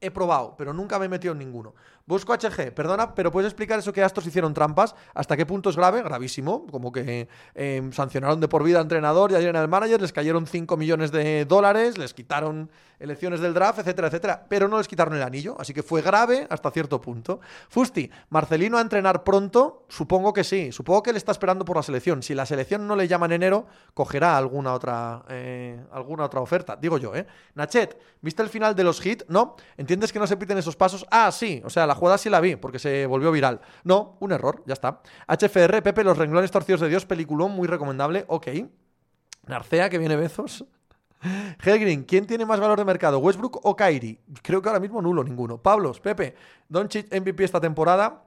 He probado, pero nunca me he metido en ninguno. Busco HG, perdona, pero ¿puedes explicar eso que Astros hicieron trampas? ¿Hasta qué punto es grave? Gravísimo. Como que eh, sancionaron de por vida al entrenador y ayer al manager, les cayeron 5 millones de dólares, les quitaron elecciones del draft, etcétera, etcétera. Pero no les quitaron el anillo, así que fue grave hasta cierto punto. Fusti, Marcelino a entrenar pronto, supongo que sí. Supongo que él está esperando por la selección. Si la selección no le llama en enero, cogerá alguna otra, eh, alguna otra oferta. Digo yo, ¿eh? Nachet, ¿viste el final de los hits? ¿No? ¿Entiendes que no se piten esos pasos? Ah, sí. O sea, la jugada sí la vi, porque se volvió viral. No, un error, ya está. HFR, Pepe, Los renglones torcidos de Dios, peliculón muy recomendable, ok. Narcea, que viene Bezos. Helgrin, ¿quién tiene más valor de mercado, Westbrook o Kyrie? Creo que ahora mismo nulo, ninguno. Pablos, Pepe, Doncic MVP esta temporada.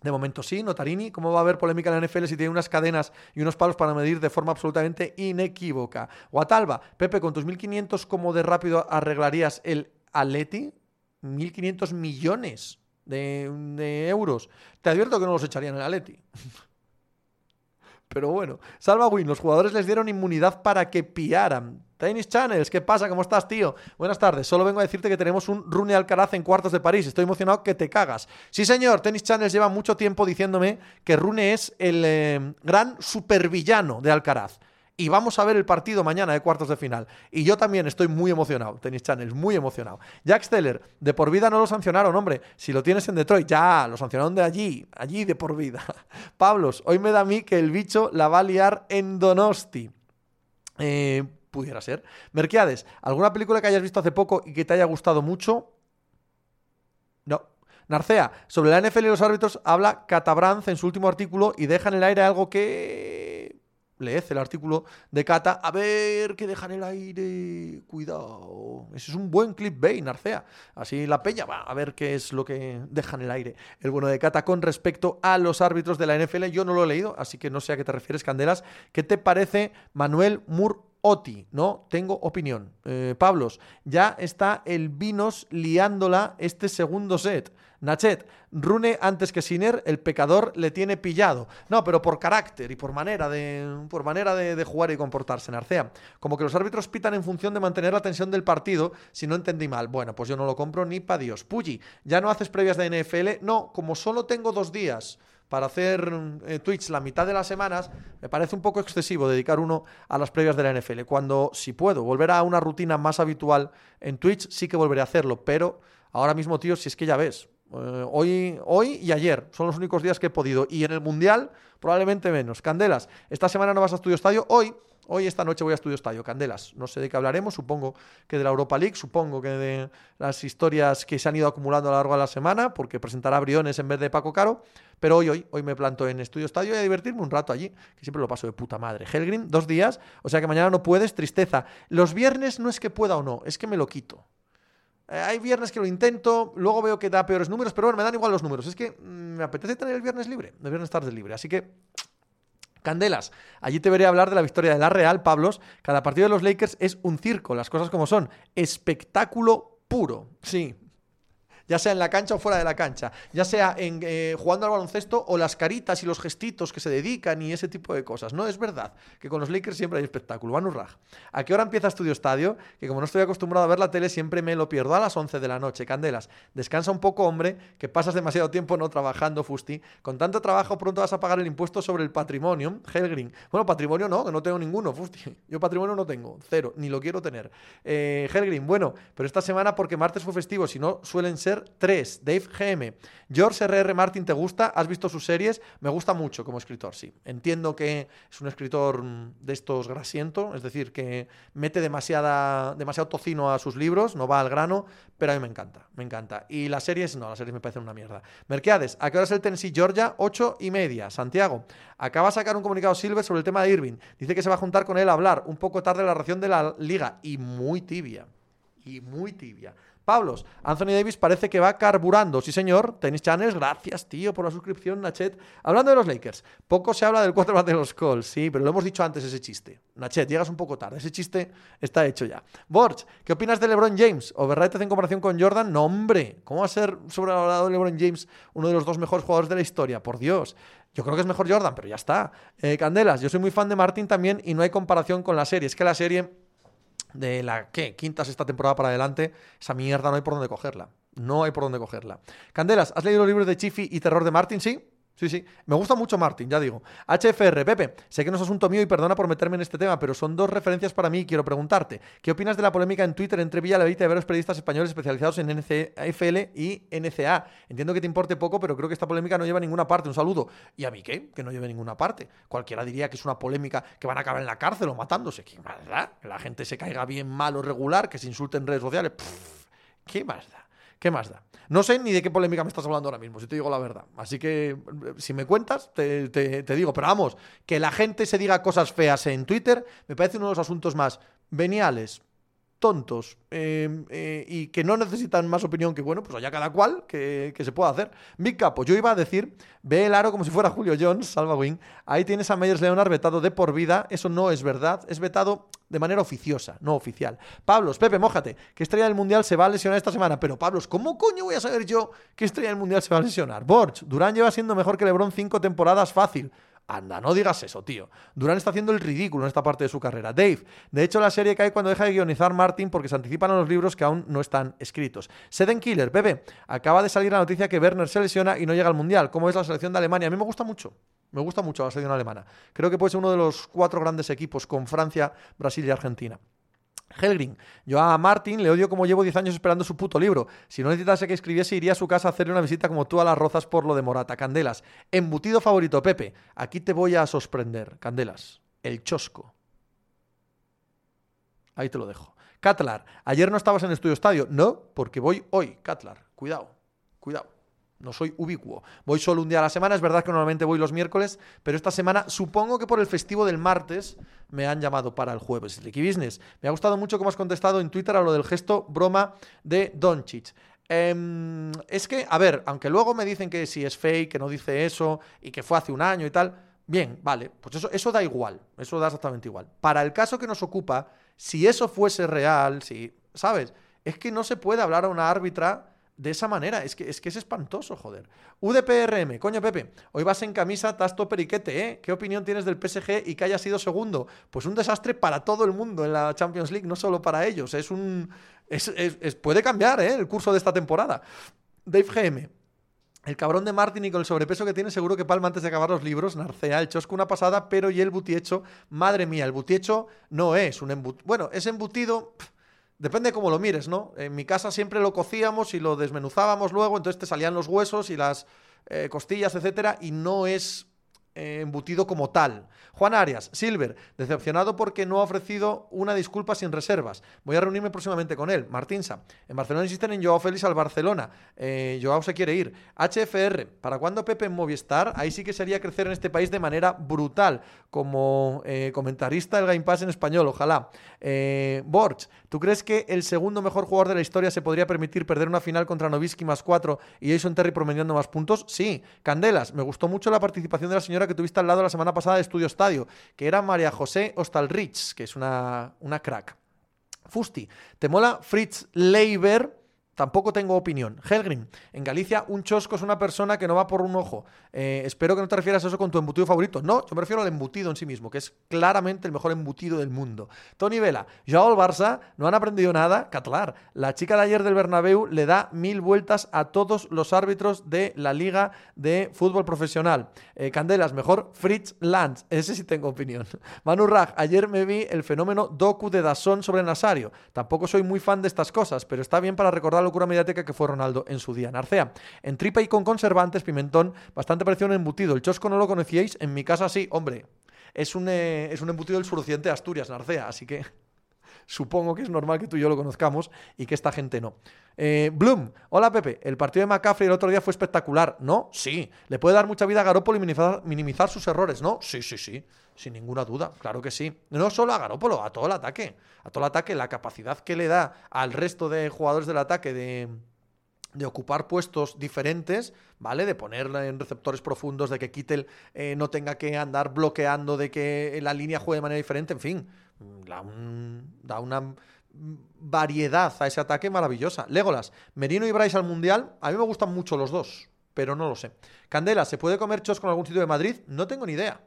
De momento sí, Notarini. ¿Cómo va a haber polémica en la NFL si tiene unas cadenas y unos palos para medir de forma absolutamente inequívoca? Guatalba, Pepe, con tus 1500, ¿cómo de rápido arreglarías el Atleti? 1.500 millones de, euros. Te advierto que no los echarían en Atleti. Pero bueno, Salva Win, los jugadores les dieron inmunidad para que piaran. Tennis Channels, ¿qué pasa? ¿Cómo estás, tío? Buenas tardes. Solo vengo a decirte que tenemos un Rune Alcaraz en cuartos de París. Estoy emocionado que te cagas. Sí, señor. Tennis Channels lleva mucho tiempo diciéndome que Rune es el eh, gran supervillano de Alcaraz y vamos a ver el partido mañana de cuartos de final. Y yo también estoy muy emocionado, Tennis Channel, muy emocionado. Jack Steller, de por vida no lo sancionaron, hombre. Si lo tienes en Detroit, ya, lo sancionaron de allí, allí de por vida. Pablos, hoy me da a mí que el bicho la va a liar en Donosti. Eh, pudiera ser. Merquiades, ¿alguna película que hayas visto hace poco y que te haya gustado mucho? No. Narcea, sobre la NFL y los árbitros habla Catabranz en su último artículo y deja en el aire algo que leed el artículo de Cata, a ver qué dejan el aire, cuidado. Ese es un buen clipbait, Narcea. Así la peña va a ver qué es lo que dejan el aire. El bueno de Cata con respecto a los árbitros de la NFL, yo no lo he leído, así que no sé a qué te refieres, Candelas. ¿Qué te parece Manuel Muroti? No tengo opinión. Eh, Pablos, ya está el Vinos liándola este segundo set. Nachet, Rune antes que Sinner, el pecador le tiene pillado. No, pero por carácter y por manera de, por manera de, jugar y comportarse, Narcea. Como que los árbitros pitan en función de mantener la tensión del partido, si no entendí mal. Bueno, pues yo no lo compro ni pa' Dios. Puyi, ¿ya no haces previas de NFL? No, como solo tengo dos días para hacer eh, Twitch la mitad de las semanas, me parece un poco excesivo dedicar uno a las previas de la NFL. Cuando, si puedo, volver a una rutina más habitual en Twitch, sí que volveré a hacerlo. Pero ahora mismo, tío, si es que ya ves, eh, hoy, hoy y ayer son los únicos días que he podido. Y en el Mundial, probablemente menos. Candelas, esta semana no vas a Estudio Estadio. Hoy, hoy esta noche voy a Estudio Estadio. Candelas, no sé de qué hablaremos. Supongo que de la Europa League, supongo que de las historias que se han ido acumulando a lo largo de la semana, porque presentará Briones en vez de Paco Caro. Pero hoy, hoy, hoy me planto en Estudio Estadio y a divertirme un rato allí, que siempre lo paso de puta madre. Helgrim, dos días, o sea que mañana no puedes, tristeza. Los viernes no es que pueda o no, es que me lo quito. Eh, hay viernes que lo intento, luego veo que da peores números, pero bueno, me dan igual los números. Es que mm, me apetece tener el viernes libre, el viernes tarde libre. Así que, Candelas, allí te veré hablar de la victoria de la Real, Pablos. Cada partido de los Lakers es un circo, las cosas como son. Espectáculo puro. Sí, ya sea en la cancha o fuera de la cancha, ya sea en, eh, jugando al baloncesto o las caritas y los gestitos que se dedican y ese tipo de cosas. No es verdad que con los Lakers siempre hay espectáculo. Van ¿A qué hora empieza Estudio Estadio? Que como no estoy acostumbrado a ver la tele, siempre me lo pierdo a las 11 de la noche. Candelas, descansa un poco, hombre, que pasas demasiado tiempo no trabajando, Fusti. Con tanto trabajo pronto vas a pagar el impuesto sobre el patrimonio. Helgrin. Bueno, patrimonio no, que no tengo ninguno, Fusti. Yo patrimonio no tengo, cero, ni lo quiero tener. Eh, Helgrin, bueno, pero esta semana porque martes fue festivo, si no suelen ser 3. Dave GM. George R.R. Martin, ¿te gusta? ¿Has visto sus series? Me gusta mucho como escritor, sí. Entiendo que es un escritor de estos grasiento, es decir, que mete demasiada, demasiado tocino a sus libros, no va al grano, pero a mí me encanta, me encanta. Y las series, no, las series me parecen una mierda. Mercedes, ¿a qué hora es el Tennessee Georgia? 8 y media. Santiago, acaba de sacar un comunicado Silver sobre el tema de Irving. Dice que se va a juntar con él a hablar. Un poco tarde la ración de la liga y muy tibia. Y muy tibia. Pablos, Anthony Davis parece que va carburando. Sí, señor. Tennis Channels, gracias, tío, por la suscripción, Nachet. Hablando de los Lakers, poco se habla del quarterback de los Colts, sí, pero lo hemos dicho antes ese chiste. Nachet, llegas un poco tarde. Ese chiste está hecho ya. Borch, ¿qué opinas de LeBron James? ¿Overrated en comparación con Jordan? No, hombre. ¿Cómo va a ser sobrevalorado LeBron James, uno de los dos mejores jugadores de la historia? Por Dios. Yo creo que es mejor Jordan, pero ya está. Eh, Candelas, yo soy muy fan de Martin también y no hay comparación con la serie. Es que la serie de la ¿qué? quinta, sexta temporada para adelante, esa mierda no hay por dónde cogerla. No hay por dónde cogerla. Candelas, ¿has leído los libros de Chiffy y Terror de Martin? Sí. Sí, sí. Me gusta mucho Martin, ya digo. HFR, Pepe, sé que no es asunto mío y perdona por meterme en este tema, pero son dos referencias para mí y quiero preguntarte. ¿Qué opinas de la polémica en Twitter entre Villalevita y varios periodistas españoles especializados en NFL y NCA? Entiendo que te importe poco, pero creo que esta polémica no lleva a ninguna parte. Un saludo. ¿Y a mí qué? Que no lleve ninguna parte. Cualquiera diría que es una polémica que van a acabar en la cárcel o matándose. ¿Qué más da? Que la gente se caiga bien mal o regular, que se insulte en redes sociales. ¿Qué más da? ¿Qué más da? No sé ni de qué polémica me estás hablando ahora mismo, si te digo la verdad. Así que, si me cuentas, te, digo. Pero vamos, que la gente se diga cosas feas en Twitter me parece uno de los asuntos más veniales, tontos em, eh, y que no necesitan más opinión que, bueno, pues allá cada cual que, se pueda hacer. Big Capo, yo iba a decir, ve el aro como si fuera Julio Jones, salva wing. Ahí tienes a Meyers Leonard vetado de por vida. Eso no es verdad. Es vetado de manera oficiosa, no oficial. Pablos, Pepe, mójate. ¿Qué estrella del mundial se va a lesionar esta semana? Pero Pablos, ¿cómo coño voy a saber yo qué estrella del mundial se va a lesionar? Borch, Durán lleva siendo mejor que LeBron cinco temporadas fácil. Anda, no digas eso, tío. Durán está haciendo el ridículo en esta parte de su carrera. Dave, de hecho la serie cae cuando deja de guionizar Martin porque se anticipan a los libros que aún no están escritos. Seden Killer, Pepe, acaba de salir la noticia que Werner se lesiona y no llega al Mundial. ¿Cómo es la selección de Alemania? A mí me gusta mucho. Me gusta mucho la selección alemana. Creo que puede ser uno de los cuatro grandes equipos con Francia, Brasil y Argentina. Helgrin, yo a Martin le odio como llevo 10 años esperando su puto libro. Si no necesitase que escribiese, iría a su casa a hacerle una visita como tú a las rozas por lo de Morata. Candelas, embutido favorito, Pepe. Aquí te voy a sorprender. Candelas, el chosco. Ahí te lo dejo. Catlar, ayer no estabas en Estudio Estadio. No, porque voy hoy. Catlar, cuidado, cuidado no soy ubicuo. Voy solo un día a la semana, es verdad que normalmente voy los miércoles, pero esta semana supongo que por el festivo del martes me han llamado para el jueves. Ricky Business, me ha gustado mucho cómo has contestado en Twitter a lo del gesto broma de Doncic. Em, es que, a ver, aunque luego me dicen que si es fake, que no dice eso y que fue hace un año y tal, bien, vale, pues eso, eso da igual, eso da exactamente igual. Para el caso que nos ocupa, si eso fuese real, si, ¿sabes? Es que no se puede hablar a una árbitra de esa manera. Es que, es que es espantoso, joder. UDPRM, coño Pepe, hoy vas en camisa tasto periquete, ¿eh? ¿Qué opinión tienes del PSG y que haya sido segundo? Pues un desastre para todo el mundo en la Champions League, no solo para ellos. Es un. Es, puede cambiar, ¿eh? El curso de esta temporada. Dave GM. El cabrón de Martin y con el sobrepeso que tiene, seguro que palma antes de acabar los libros. Narcea, el chosco una pasada, pero y el butiecho. Madre mía, el butiecho no es un embutido. Bueno, es embutido. Depende de cómo lo mires, ¿no? En mi casa siempre lo cocíamos y lo desmenuzábamos luego, entonces te salían los huesos y las eh, costillas, etcétera, y no es embutido como tal. Juan Arias, Silver, decepcionado porque no ha ofrecido una disculpa sin reservas. Voy a reunirme próximamente con él. Martinsa, en Barcelona insisten en Joao Félix al Barcelona. Eh, Joao se quiere ir. HFR, ¿para cuándo Pepe en Movistar? Ahí sí que sería crecer en este país de manera brutal, como eh, comentarista del Game Pass en español, ojalá. Eh, Borch, ¿tú crees que el segundo mejor jugador de la historia se podría permitir perder una final contra Novisky más 4 y Jason Terry promediando más puntos? Sí. Candelas, me gustó mucho la participación de la señora que tuviste al lado la semana pasada de Estudio Estadio, que era María José Ostalrich, que es una, una crack. Fusti, ¿te mola Fritz Leiber? Tampoco tengo opinión. Helgrim, en Galicia un chosco es una persona que no va por un ojo. Eh, espero que no te refieras a eso con tu embutido favorito. No, yo me refiero al embutido en sí mismo, que es claramente el mejor embutido del mundo. Tony Vela, el Barça no han aprendido nada. Catlar, la chica de ayer del Bernabéu le da mil vueltas a todos los árbitros de la Liga de Fútbol Profesional. Eh, Candelas, mejor Fritz Lanz. Ese sí tengo opinión. Manu Raj, ayer me vi el fenómeno Doku de Dasson sobre Nasario. Tampoco soy muy fan de estas cosas, pero está bien para recordar locura mediática que fue Ronaldo en su día. Narcea, en tripa y con conservantes, pimentón, bastante parecido a un embutido. El chosco no lo conocíais, en mi casa sí, hombre. Es un, eh, es un embutido del suroccidente de Asturias, Narcea, así que supongo que es normal que tú y yo lo conozcamos y que esta gente no. Eh, Bloom, hola Pepe, el partido de McCaffrey el otro día fue espectacular, ¿no? Sí. ¿Le puede dar mucha vida a Garoppolo y minimizar sus errores, no? Sí, sí, sí, sin ninguna duda, claro que sí. No solo a Garoppolo, a todo el ataque. A todo el ataque, la capacidad que le da al resto de jugadores del ataque de de ocupar puestos diferentes, ¿vale? De ponerla en receptores profundos, de que Kittel eh, no tenga que andar bloqueando, de que la línea juegue de manera diferente, en fin, da, una variedad a ese ataque maravillosa. Legolas, Merino y Bryce al Mundial, a mí me gustan mucho los dos, pero no lo sé. Candela, ¿se puede comer chos con algún sitio de Madrid? No tengo ni idea.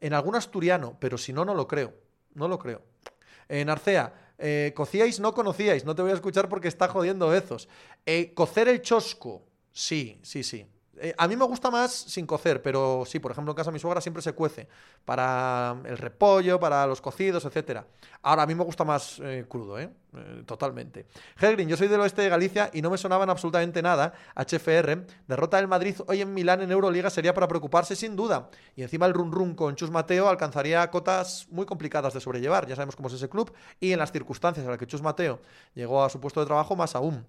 En algún asturiano, pero si no, no lo creo. No lo creo. En Arcea, eh, cocíais, no conocíais, no te voy a escuchar porque está jodiendo bezos. Eh, cocer el chosco, sí, sí, sí. Eh, a mí me gusta más sin cocer, pero sí, por ejemplo, en casa de mi suegra siempre se cuece para el repollo, para los cocidos, etcétera. Ahora, a mí me gusta más eh, crudo, ¿eh? Totalmente. Helgrin, yo soy del oeste de Galicia y no me sonaban absolutamente nada. HFR, derrota del Madrid hoy en Milán en Euroliga sería para preocuparse sin duda. Y encima el run run con Chus Mateo alcanzaría cotas muy complicadas de sobrellevar. Ya sabemos cómo es ese club y en las circunstancias en las que Chus Mateo llegó a su puesto de trabajo, más aún.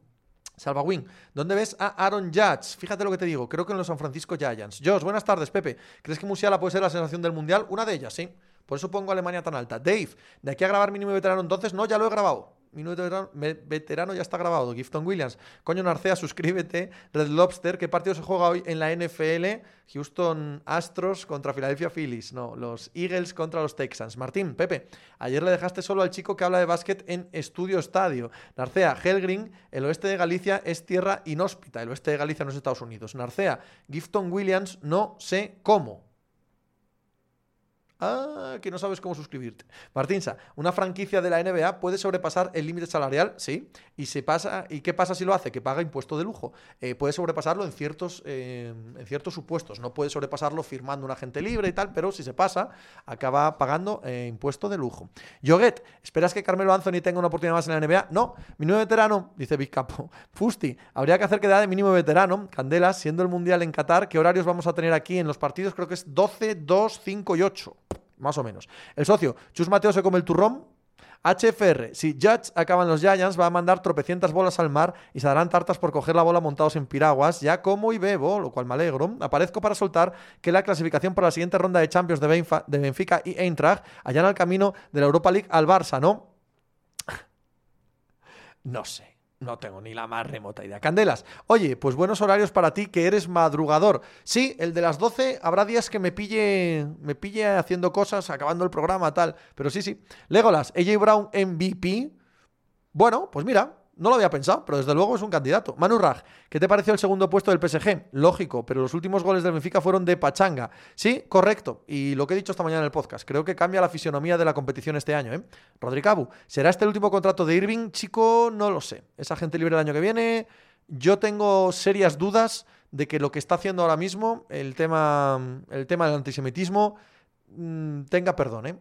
Salva Wing, ¿dónde ves a Aaron Judge? Fíjate lo que te digo, creo que en los San Francisco Giants. Josh, buenas tardes, Pepe. ¿Crees que Musiala puede ser la sensación del Mundial? Una de ellas, sí. Por eso pongo Alemania tan alta. Dave, de aquí a grabar mínimo veterano entonces, no, ya lo he grabado. Minuto veterano, ya está grabado. Gifton Williams. Coño Narcea, suscríbete. Red Lobster. ¿Qué partido se juega hoy en la NFL? Houston Astros contra Philadelphia Phillies. No, los Eagles contra los Texans. Martín, Pepe, ayer le dejaste solo al chico que habla de básquet en Estudio Estadio. Narcea, Helgrin, el oeste de Galicia es tierra inhóspita. El oeste de Galicia no es Estados Unidos. Narcea, Gifton Williams, no sé cómo. Ah, que no sabes cómo suscribirte. Martinsa, ¿una franquicia de la NBA puede sobrepasar el límite salarial? Sí. ¿Y, se pasa, ¿Y qué pasa si lo hace? Que paga impuesto de lujo. Eh, puede sobrepasarlo en ciertos, eh, en ciertos supuestos. No puede sobrepasarlo firmando un agente libre y tal, pero si se pasa, acaba pagando eh, impuesto de lujo. Yoguet, ¿esperas que Carmelo Anthony tenga una oportunidad más en la NBA? No. Mínimo veterano, dice Big. Fusti, habría que hacer que de mínimo veterano. Candela, siendo el Mundial en Qatar, ¿qué horarios vamos a tener aquí en los partidos? Creo que es 12, 2, 5 y 8 más o menos. El socio, Chus Mateo se come el turrón. HFR, si Judge acaban los Giants, va a mandar tropecientas bolas al mar y se darán tartas por coger la bola montados en piraguas. Ya como y bebo, lo cual me alegro. Aparezco para soltar que la clasificación para la siguiente ronda de Champions de, Benfica y Eintracht allana el camino de la Europa League al Barça, ¿no? No sé. No tengo ni la más remota idea. Candelas, oye, pues buenos horarios para ti que eres madrugador. Sí, el de las 12 habrá días que me pille, me pille haciendo cosas, acabando el programa, tal. Pero sí, sí. Legolas, AJ Brown MVP. Bueno, pues mira, no lo había pensado, pero desde luego es un candidato. Manu Raj, ¿qué te pareció el segundo puesto del PSG? Lógico, pero los últimos goles del Benfica fueron de pachanga. Sí, correcto. Y lo que he dicho esta mañana en el podcast, creo que cambia la fisionomía de la competición este año. ¿eh? Rodricabu, ¿será este el último contrato de Irving? Chico, no lo sé. Esa gente libre el año que viene. Yo tengo serias dudas de que lo que está haciendo ahora mismo, el tema, el tema del antisemitismo, mm, tenga perdón. ¿eh?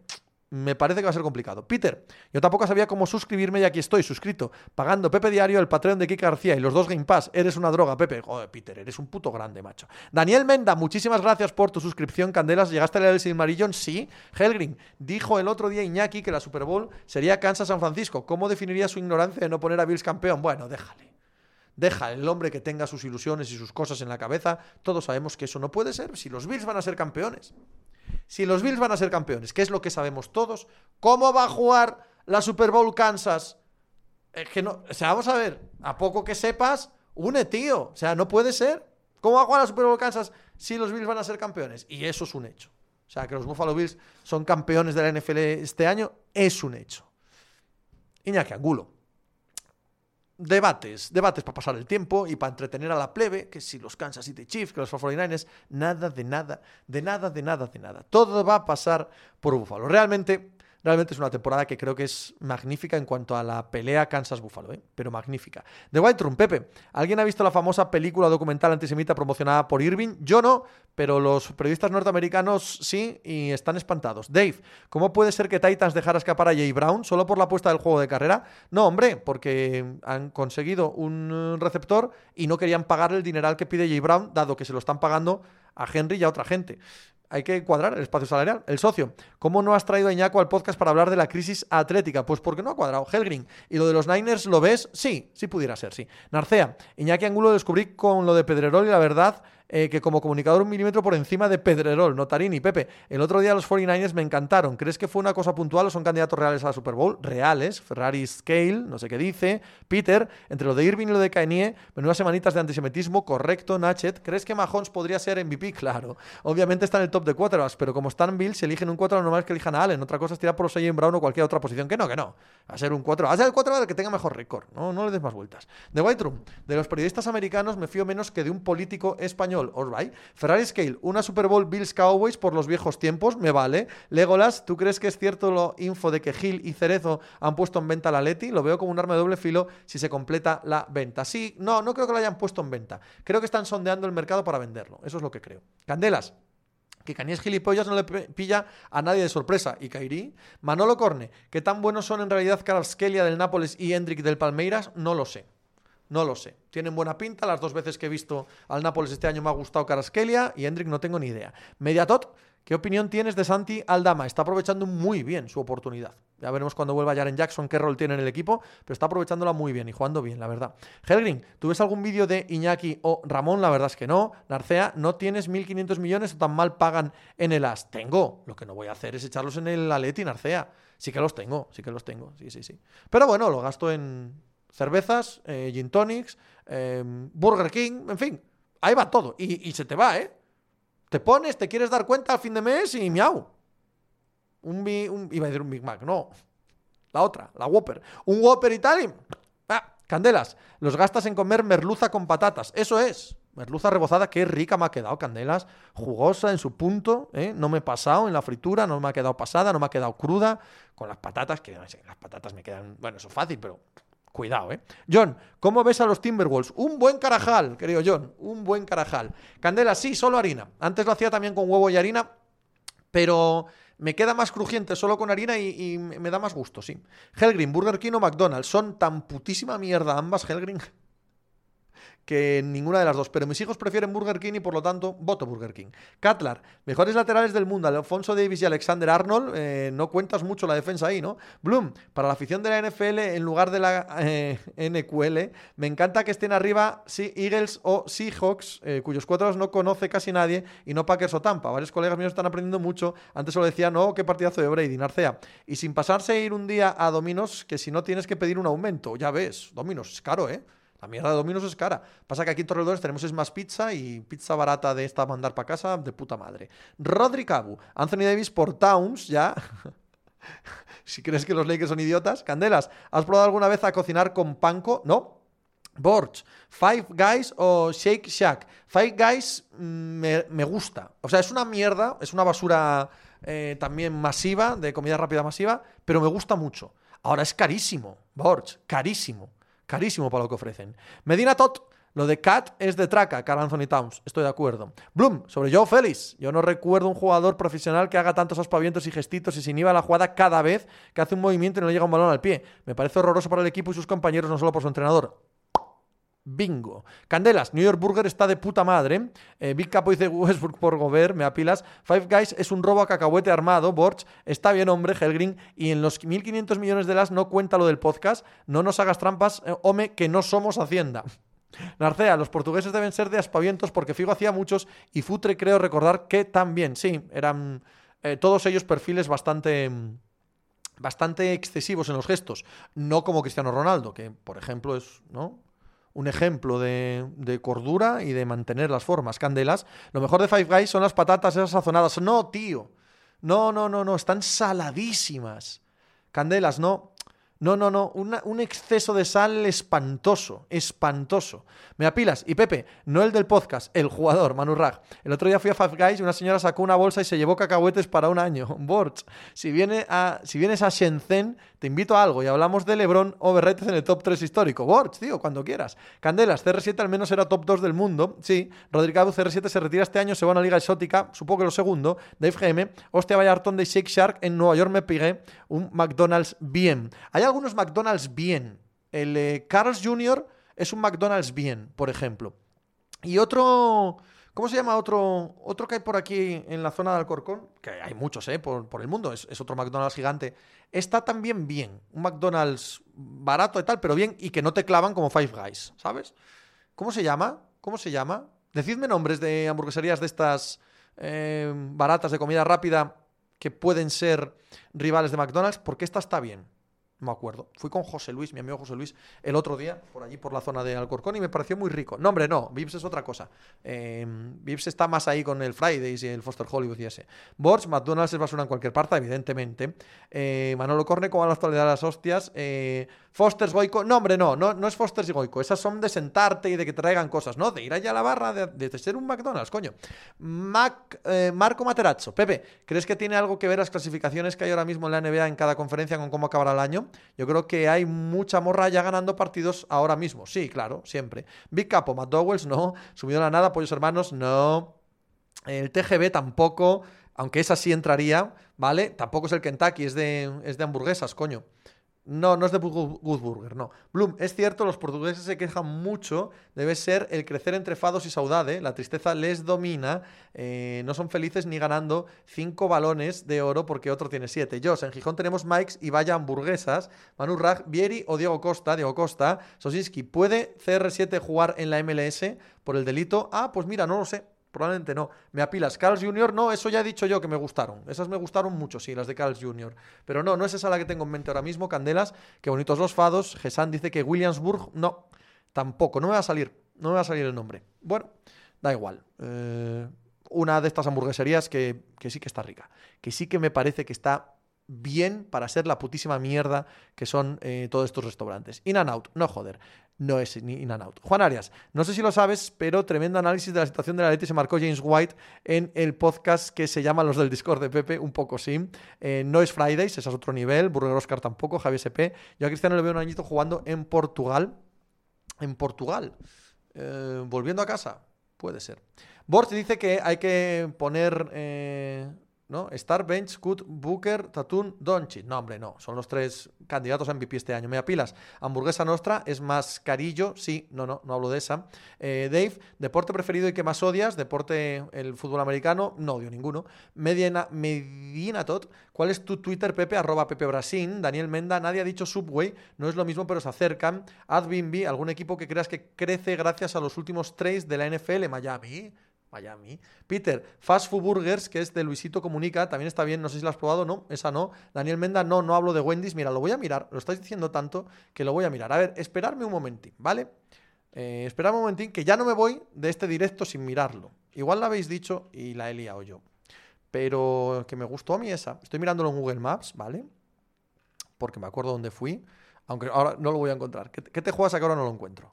Me parece que va a ser complicado. Peter, yo tampoco sabía cómo suscribirme y aquí estoy, suscrito, pagando Pepe Diario, el Patreon de Kike García y los dos Game Pass. Eres una droga, Pepe. Joder, Peter, eres un puto grande, macho. Daniel Menda, muchísimas gracias por tu suscripción, Candelas. ¿Llegaste a leer el Silmarillion? Sí. Helgrin, dijo el otro día Iñaki que la Super Bowl sería Kansas-San Francisco. ¿Cómo definiría su ignorancia de no poner a Bills campeón? Bueno, déjale. Deja el hombre que tenga sus ilusiones y sus cosas en la cabeza. Todos sabemos que eso no puede ser si los Bills van a ser campeones si los Bills van a ser campeones, que es lo que sabemos todos, ¿cómo va a jugar la Super Bowl Kansas? Es que no, o sea, vamos a ver, a poco que sepas, une, tío. O sea, no puede ser. ¿Cómo va a jugar la Super Bowl Kansas si los Bills van a ser campeones? Y eso es un hecho. O sea, que los Buffalo Bills son campeones de la NFL este año es un hecho. Iñaki Angulo debates, debates para pasar el tiempo y para entretener a la plebe, que si los Kansas City Chiefs, que los 49ers, nada de nada, de nada, de nada, de nada. Todo va a pasar por Buffalo. Realmente Realmente es una temporada que creo que es magnífica en cuanto a la pelea Kansas-Buffalo, ¿eh? pero magnífica. The White Room, Pepe, ¿alguien ha visto la famosa película documental antisemita promocionada por Irving? Yo no, pero los periodistas norteamericanos sí y están espantados. Dave, ¿cómo puede ser que Titans dejara escapar a Jay Brown solo por la apuesta del juego de carrera? No, hombre, porque han conseguido un receptor y no querían pagar el dineral que pide Jay Brown, dado que se lo están pagando a Henry y a otra gente. Hay que cuadrar el espacio salarial. El socio, ¿cómo no has traído a Iñaco al podcast para hablar de la crisis atlética? Pues porque no ha cuadrado. Helgrin, ¿y lo de los Niners lo ves? Sí, sí pudiera ser, sí. Narcea, Iñaki Angulo lo descubrí con lo de Pedrerol y la verdad eh, que como comunicador un milímetro por encima de Pedrerol, Notarini, Pepe. El otro día los 49ers me encantaron. ¿Crees que fue una cosa puntual o son candidatos reales a la Super Bowl? Reales. Ferrari Scale, no sé qué dice. Peter, entre lo de Irving y lo de Kanye, menudas semanitas de antisemitismo, correcto, Nachet. ¿Crees que Mahomes podría ser MVP? Claro. Obviamente está en el top de quarterbacks, pero como están Bills, si eligen un 4, lo normal es que elijan a Allen. Otra cosa es tirar por los en Brown o cualquier otra posición. Que no, que no. Va a ser un 4. Va a ser el 4 del que tenga mejor récord. No, no le des más vueltas. The White. De los periodistas americanos me fío menos que de un político español. All. Ferrari Scale, una Super Bowl Bills Cowboys por los viejos tiempos, me vale. Legolas, ¿tú crees que es cierto lo info de que Gil y Cerezo han puesto en venta la Leti? Lo veo como un arma de doble filo si se completa la venta. Sí, no, no creo que lo hayan puesto en venta. Creo que están sondeando el mercado para venderlo. Eso es lo que creo. Candelas que Cañés gilipollas no le pilla a nadie de sorpresa. Y Kairi, Manolo Corne, ¿qué tan buenos son en realidad Skelia del Nápoles y Hendrik del Palmeiras? No lo sé. No lo sé. Tienen buena pinta. Las dos veces que he visto al Nápoles este año me ha gustado Caraskelia y Hendrik no tengo ni idea. Mediatot, ¿qué opinión tienes de Santi Aldama? Está aprovechando muy bien su oportunidad. Ya veremos cuando vuelva Jaren Jackson qué rol tiene en el equipo, pero está aprovechándola muy bien y jugando bien, la verdad. Helgrin, ¿tú ves algún vídeo de Iñaki o Ramón? La verdad es que no. Narcea, ¿no tienes 1.500 millones o tan mal pagan en el AS? Tengo. Lo que no voy a hacer es echarlos en el Aleti, Narcea. Sí que los tengo, sí que los tengo. Sí, sí, sí. Pero bueno, lo gasto en, cervezas, eh, gin tonics, em, Burger King, en fin, ahí va todo. Y, se te va, ¿eh? Te pones, te quieres dar cuenta al fin de mes y miau. Un, un, iba a decir un Big Mac, no. La otra, la Whopper. Un Whopper y tal Ah, candelas. Los gastas en comer merluza con patatas. Eso es. Merluza rebozada, qué rica me ha quedado, candelas. Jugosa en su punto, ¿eh? No me he pasado en la fritura, no me ha quedado pasada, no me ha quedado cruda. Con las patatas, que las patatas me quedan... Bueno, eso es fácil, pero Cuidado, ¿eh? John, ¿cómo ves a los Timberwolves? Un buen carajal, querido John, un buen carajal. Candela, sí, solo harina. Antes lo hacía también con huevo y harina, pero me queda más crujiente solo con harina y, me da más gusto, sí. Helgrin, Burger King o McDonald's, son tan putísima mierda ambas, Helgrin que ninguna de las dos. Pero mis hijos prefieren Burger King y por lo tanto voto Burger King. Catlar, mejores laterales del mundo, Alfonso Davis y Alexander Arnold. Eh, no cuentas mucho la defensa ahí, ¿no? Bloom, para la afición de la NFL en lugar de la eh, NQL, me encanta que estén arriba sí, Eagles o Seahawks, eh, cuyos cuadros no conoce casi nadie, y no Packers o Tampa. Varios colegas míos están aprendiendo mucho. Antes solo decía, no, qué partidazo de Brady, Narcea. Y sin pasarse a ir un día a Dominos, que si no tienes que pedir un aumento. Ya ves, Dominos es caro, ¿eh? La mierda de Domino's es cara. Pasa que aquí en Torredores tenemos es más pizza y pizza barata de esta mandar para casa de puta madre. Rodri Cabu, Anthony Davis por Towns, ya. si crees que los Lakers son idiotas. Candelas, ¿has probado alguna vez a cocinar con panko? No. Borch, Five Guys o Shake Shack. Five Guys mm, me, gusta. O sea, es una mierda, es una basura eh, también masiva, de comida rápida masiva, pero me gusta mucho. Ahora es carísimo, Borch, carísimo. Carísimo para lo que ofrecen. Medina Tot, lo de Cat es de traca, Carl Anthony Towns. Estoy de acuerdo. Bloom, sobre Joe Félix. Yo no recuerdo un jugador profesional que haga tantos aspavientos y gestitos y sin iba a la jugada cada vez que hace un movimiento y no le llega un balón al pie. Me parece horroroso para el equipo y sus compañeros, no solo por su entrenador. Bingo. Candelas, New York Burger está de puta madre. Eh, Big Capo dice Westbrook por Gobert, me apilas. Five Guys es un robo a cacahuete armado. Borch, está bien, hombre, Helgrin. Y en los 1.500 millones de las no cuenta lo del podcast. No nos hagas trampas, eh, home, que no somos Hacienda. Narcea, los portugueses deben ser de aspavientos porque Figo hacía muchos y Futre creo recordar que también. Sí, eran eh, todos ellos perfiles bastante bastante excesivos en los gestos, no como Cristiano Ronaldo, que por ejemplo es, ¿no? Un ejemplo de, cordura y de mantener las formas. Candelas, lo mejor de Five Guys son las patatas esas sazonadas. No, tío. No, no, no, no. Están saladísimas. Candelas, no. No, no, no, un exceso de sal espantoso, espantoso. Me apilas. Y Pepe, no el del podcast, el jugador, Manu Rag. El otro día fui a Five Guys y una señora sacó una bolsa y se llevó cacahuetes para un año. Borch, si, viene a, si vienes a Shenzhen, te invito a algo y hablamos de LeBron Overrated en el top 3 histórico. Borch, tío, cuando quieras. Candelas, CR7 al menos era top 2 del mundo. Sí, Rodrigo CR7 se retira este año, se va a una liga exótica, supongo que lo segundo. Dave GM, hostia, vaya de Shake Shark en Nueva York me pigué un McDonald's bien. Hay algunos McDonald's bien. El eh, Carl's Jr. es un McDonald's bien, por ejemplo. Y otro, ¿Cómo se llama otro, otro que hay por aquí en la zona de Alcorcón? Que hay muchos, ¿eh? Por, por el mundo. Es, es, otro McDonald's gigante. Está también bien. Un McDonald's barato y tal, pero bien y que no te clavan como Five Guys, ¿sabes? ¿Cómo se llama? ¿Cómo se llama? Decidme nombres de hamburgueserías de estas eh, baratas de comida rápida que pueden ser rivales de McDonald's, porque esta está bien. No me acuerdo. Fui con José Luis, mi amigo José Luis, el otro día, por allí, por la zona de Alcorcón, y me pareció muy rico. No, hombre, no. Vips es otra cosa. Eh, Vips está más ahí con el Fridays y el Foster Hollywood y ese. Borch, McDonald's es basura en cualquier parte, evidentemente. Eh, Manolo Corne, como la actualidad de las hostias. Eh, Fosters, Goico. No, hombre, no, no, es Fosters y Goico. Esas son de sentarte y de que traigan cosas, ¿no? De ir allá a la barra, de, de ser un McDonald's, coño. Mac, eh, Marco Materazzo. Pepe, ¿crees que tiene algo que ver las clasificaciones que hay ahora mismo en la NBA en cada conferencia con cómo acabará el año? Yo creo que hay mucha morra ya ganando partidos ahora mismo. Sí, claro, siempre. Big Capo, Matt Dowells, no. Subido a la nada, Pollos Hermanos, no. El TGB tampoco, aunque esa sí entraría, ¿vale? Tampoco es el Kentucky, es de, es de hamburguesas, coño. No, no es de Good Burger, no. Bloom, es cierto, los portugueses se quejan mucho, debe ser el crecer entre fados y saudade, la tristeza les domina, eh, no son felices ni ganando cinco balones de oro porque otro tiene siete. Yo, en Gijón tenemos Mikes y vaya hamburguesas, Manu Raj, Vieri o Diego Costa, Diego Costa, Sosinski, ¿puede CR7 jugar en la MLS por el delito? Ah, pues mira, no lo sé, Probablemente no. Me apilas. Carl's Jr., no, eso ya he dicho yo que me gustaron. Esas me gustaron mucho, sí, las de Carl's Jr. Pero no, no es esa la que tengo en mente ahora mismo. Candelas, qué bonitos los fados. Gesan dice que Williamsburg, no, tampoco. No me va a salir, no me va a salir el nombre. Bueno, da igual. Eh, una de estas hamburgueserías que, que sí que está rica. Que sí que me parece que está bien para ser la putísima mierda que son eh, todos estos restaurantes. In and out, no joder, no es in and out. Juan Arias, no sé si lo sabes, pero tremendo análisis de la situación de la Leti se marcó James White en el podcast que se llama Los del Discord de Pepe, un poco sí. Eh, no es Fridays, ese es otro nivel, Burger Oscar tampoco, Javier SP. Yo a Cristiano le veo un añito jugando en Portugal. En Portugal. Eh, volviendo a casa, puede ser. Bort dice que hay que poner ¿no? Star, Bench, Kut, Booker, Tatun, Doncic. No, hombre, no. Son los tres candidatos a MVP este año. Me apilas. Hamburguesa Nostra es más carillo. Sí, no, no, no hablo de esa. Eh, Dave, deporte preferido y que más odias. Deporte, el fútbol americano. No odio ninguno. Medina, Medina Tot. ¿Cuál es tu Twitter, Pepe? Arroba Pepe Brasil. Daniel Menda, nadie ha dicho Subway. No es lo mismo, pero se acercan. Adbinby, algún equipo que creas que crece gracias a los últimos trades de la NFL. Miami. Miami. Peter, Fast Food Burgers, que es de Luisito Comunica, también está bien, no sé si la has probado, no, esa no. Daniel Menda, no, no hablo de Wendy's, mira, lo voy a mirar, lo estáis diciendo tanto que lo voy a mirar. A ver, esperadme un momentín, ¿vale? Eh, esperadme un momentín, que ya no me voy de este directo sin mirarlo. Igual la habéis dicho y la he liado yo. Pero que me gustó a mí esa. Estoy mirándolo en Google Maps, ¿vale? Porque me acuerdo dónde fui. Aunque ahora no lo voy a encontrar. ¿Qué, qué te juegas a que ahora no lo encuentro?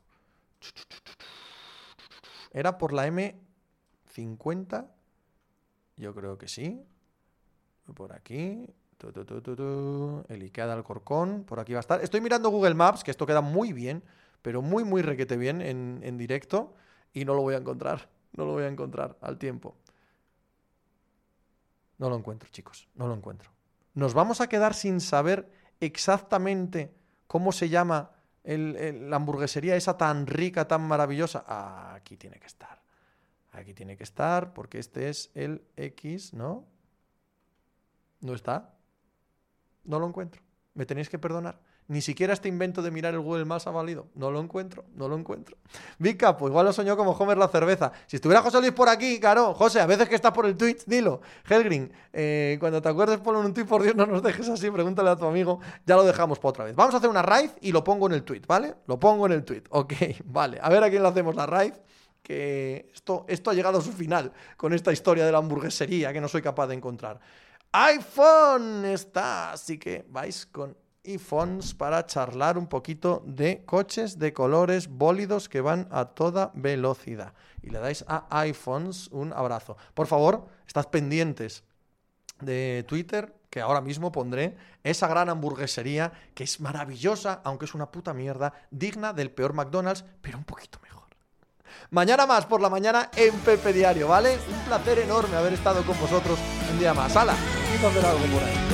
Era por la M 50. Yo creo que sí. Por aquí. el Ikea de Alcorcón. Por aquí va a estar. Estoy mirando Google Maps, que esto queda muy bien, pero muy, muy requete bien en, en directo. Y no lo voy a encontrar. No lo voy a encontrar al tiempo. No lo encuentro, chicos. No lo encuentro. Nos vamos a quedar sin saber exactamente cómo se llama la hamburguesería esa tan rica, tan maravillosa. aquí tiene que estar. Aquí tiene que estar, porque este es el X, ¿no? ¿No está? No lo encuentro. Me tenéis que perdonar. Ni siquiera este invento de mirar el Google Maps ha valido. No lo encuentro, no lo encuentro. Big Capo, igual lo soñó como Homer la cerveza. Si estuviera José Luis por aquí, claro, José, a veces que estás por el Twitch, dilo. Helgrin, eh, cuando te acuerdes ponlo un tweet, por Dios, no nos dejes así, pregúntale a tu amigo. Ya lo dejamos para otra vez. Vamos a hacer una raid y lo pongo en el tweet, ¿vale? Lo pongo en el tweet. Ok, vale. A ver a quién le hacemos la raid que esto, esto ha llegado a su final con esta historia de la hamburguesería que no soy capaz de encontrar. iPhone está, así que vais con iPhones para charlar un poquito de coches de colores bólidos que van a toda velocidad. Y le dais a iPhones un abrazo. Por favor, estad pendientes de Twitter, que ahora mismo pondré esa gran hamburguesería que es maravillosa, aunque es una puta mierda, digna del peor McDonald's, pero un poquito mejor. Mañana más por la mañana en Pepe Diario, ¿vale? Un placer enorme haber estado con vosotros un día más. ¡Hala! Y hacer algo por ahí.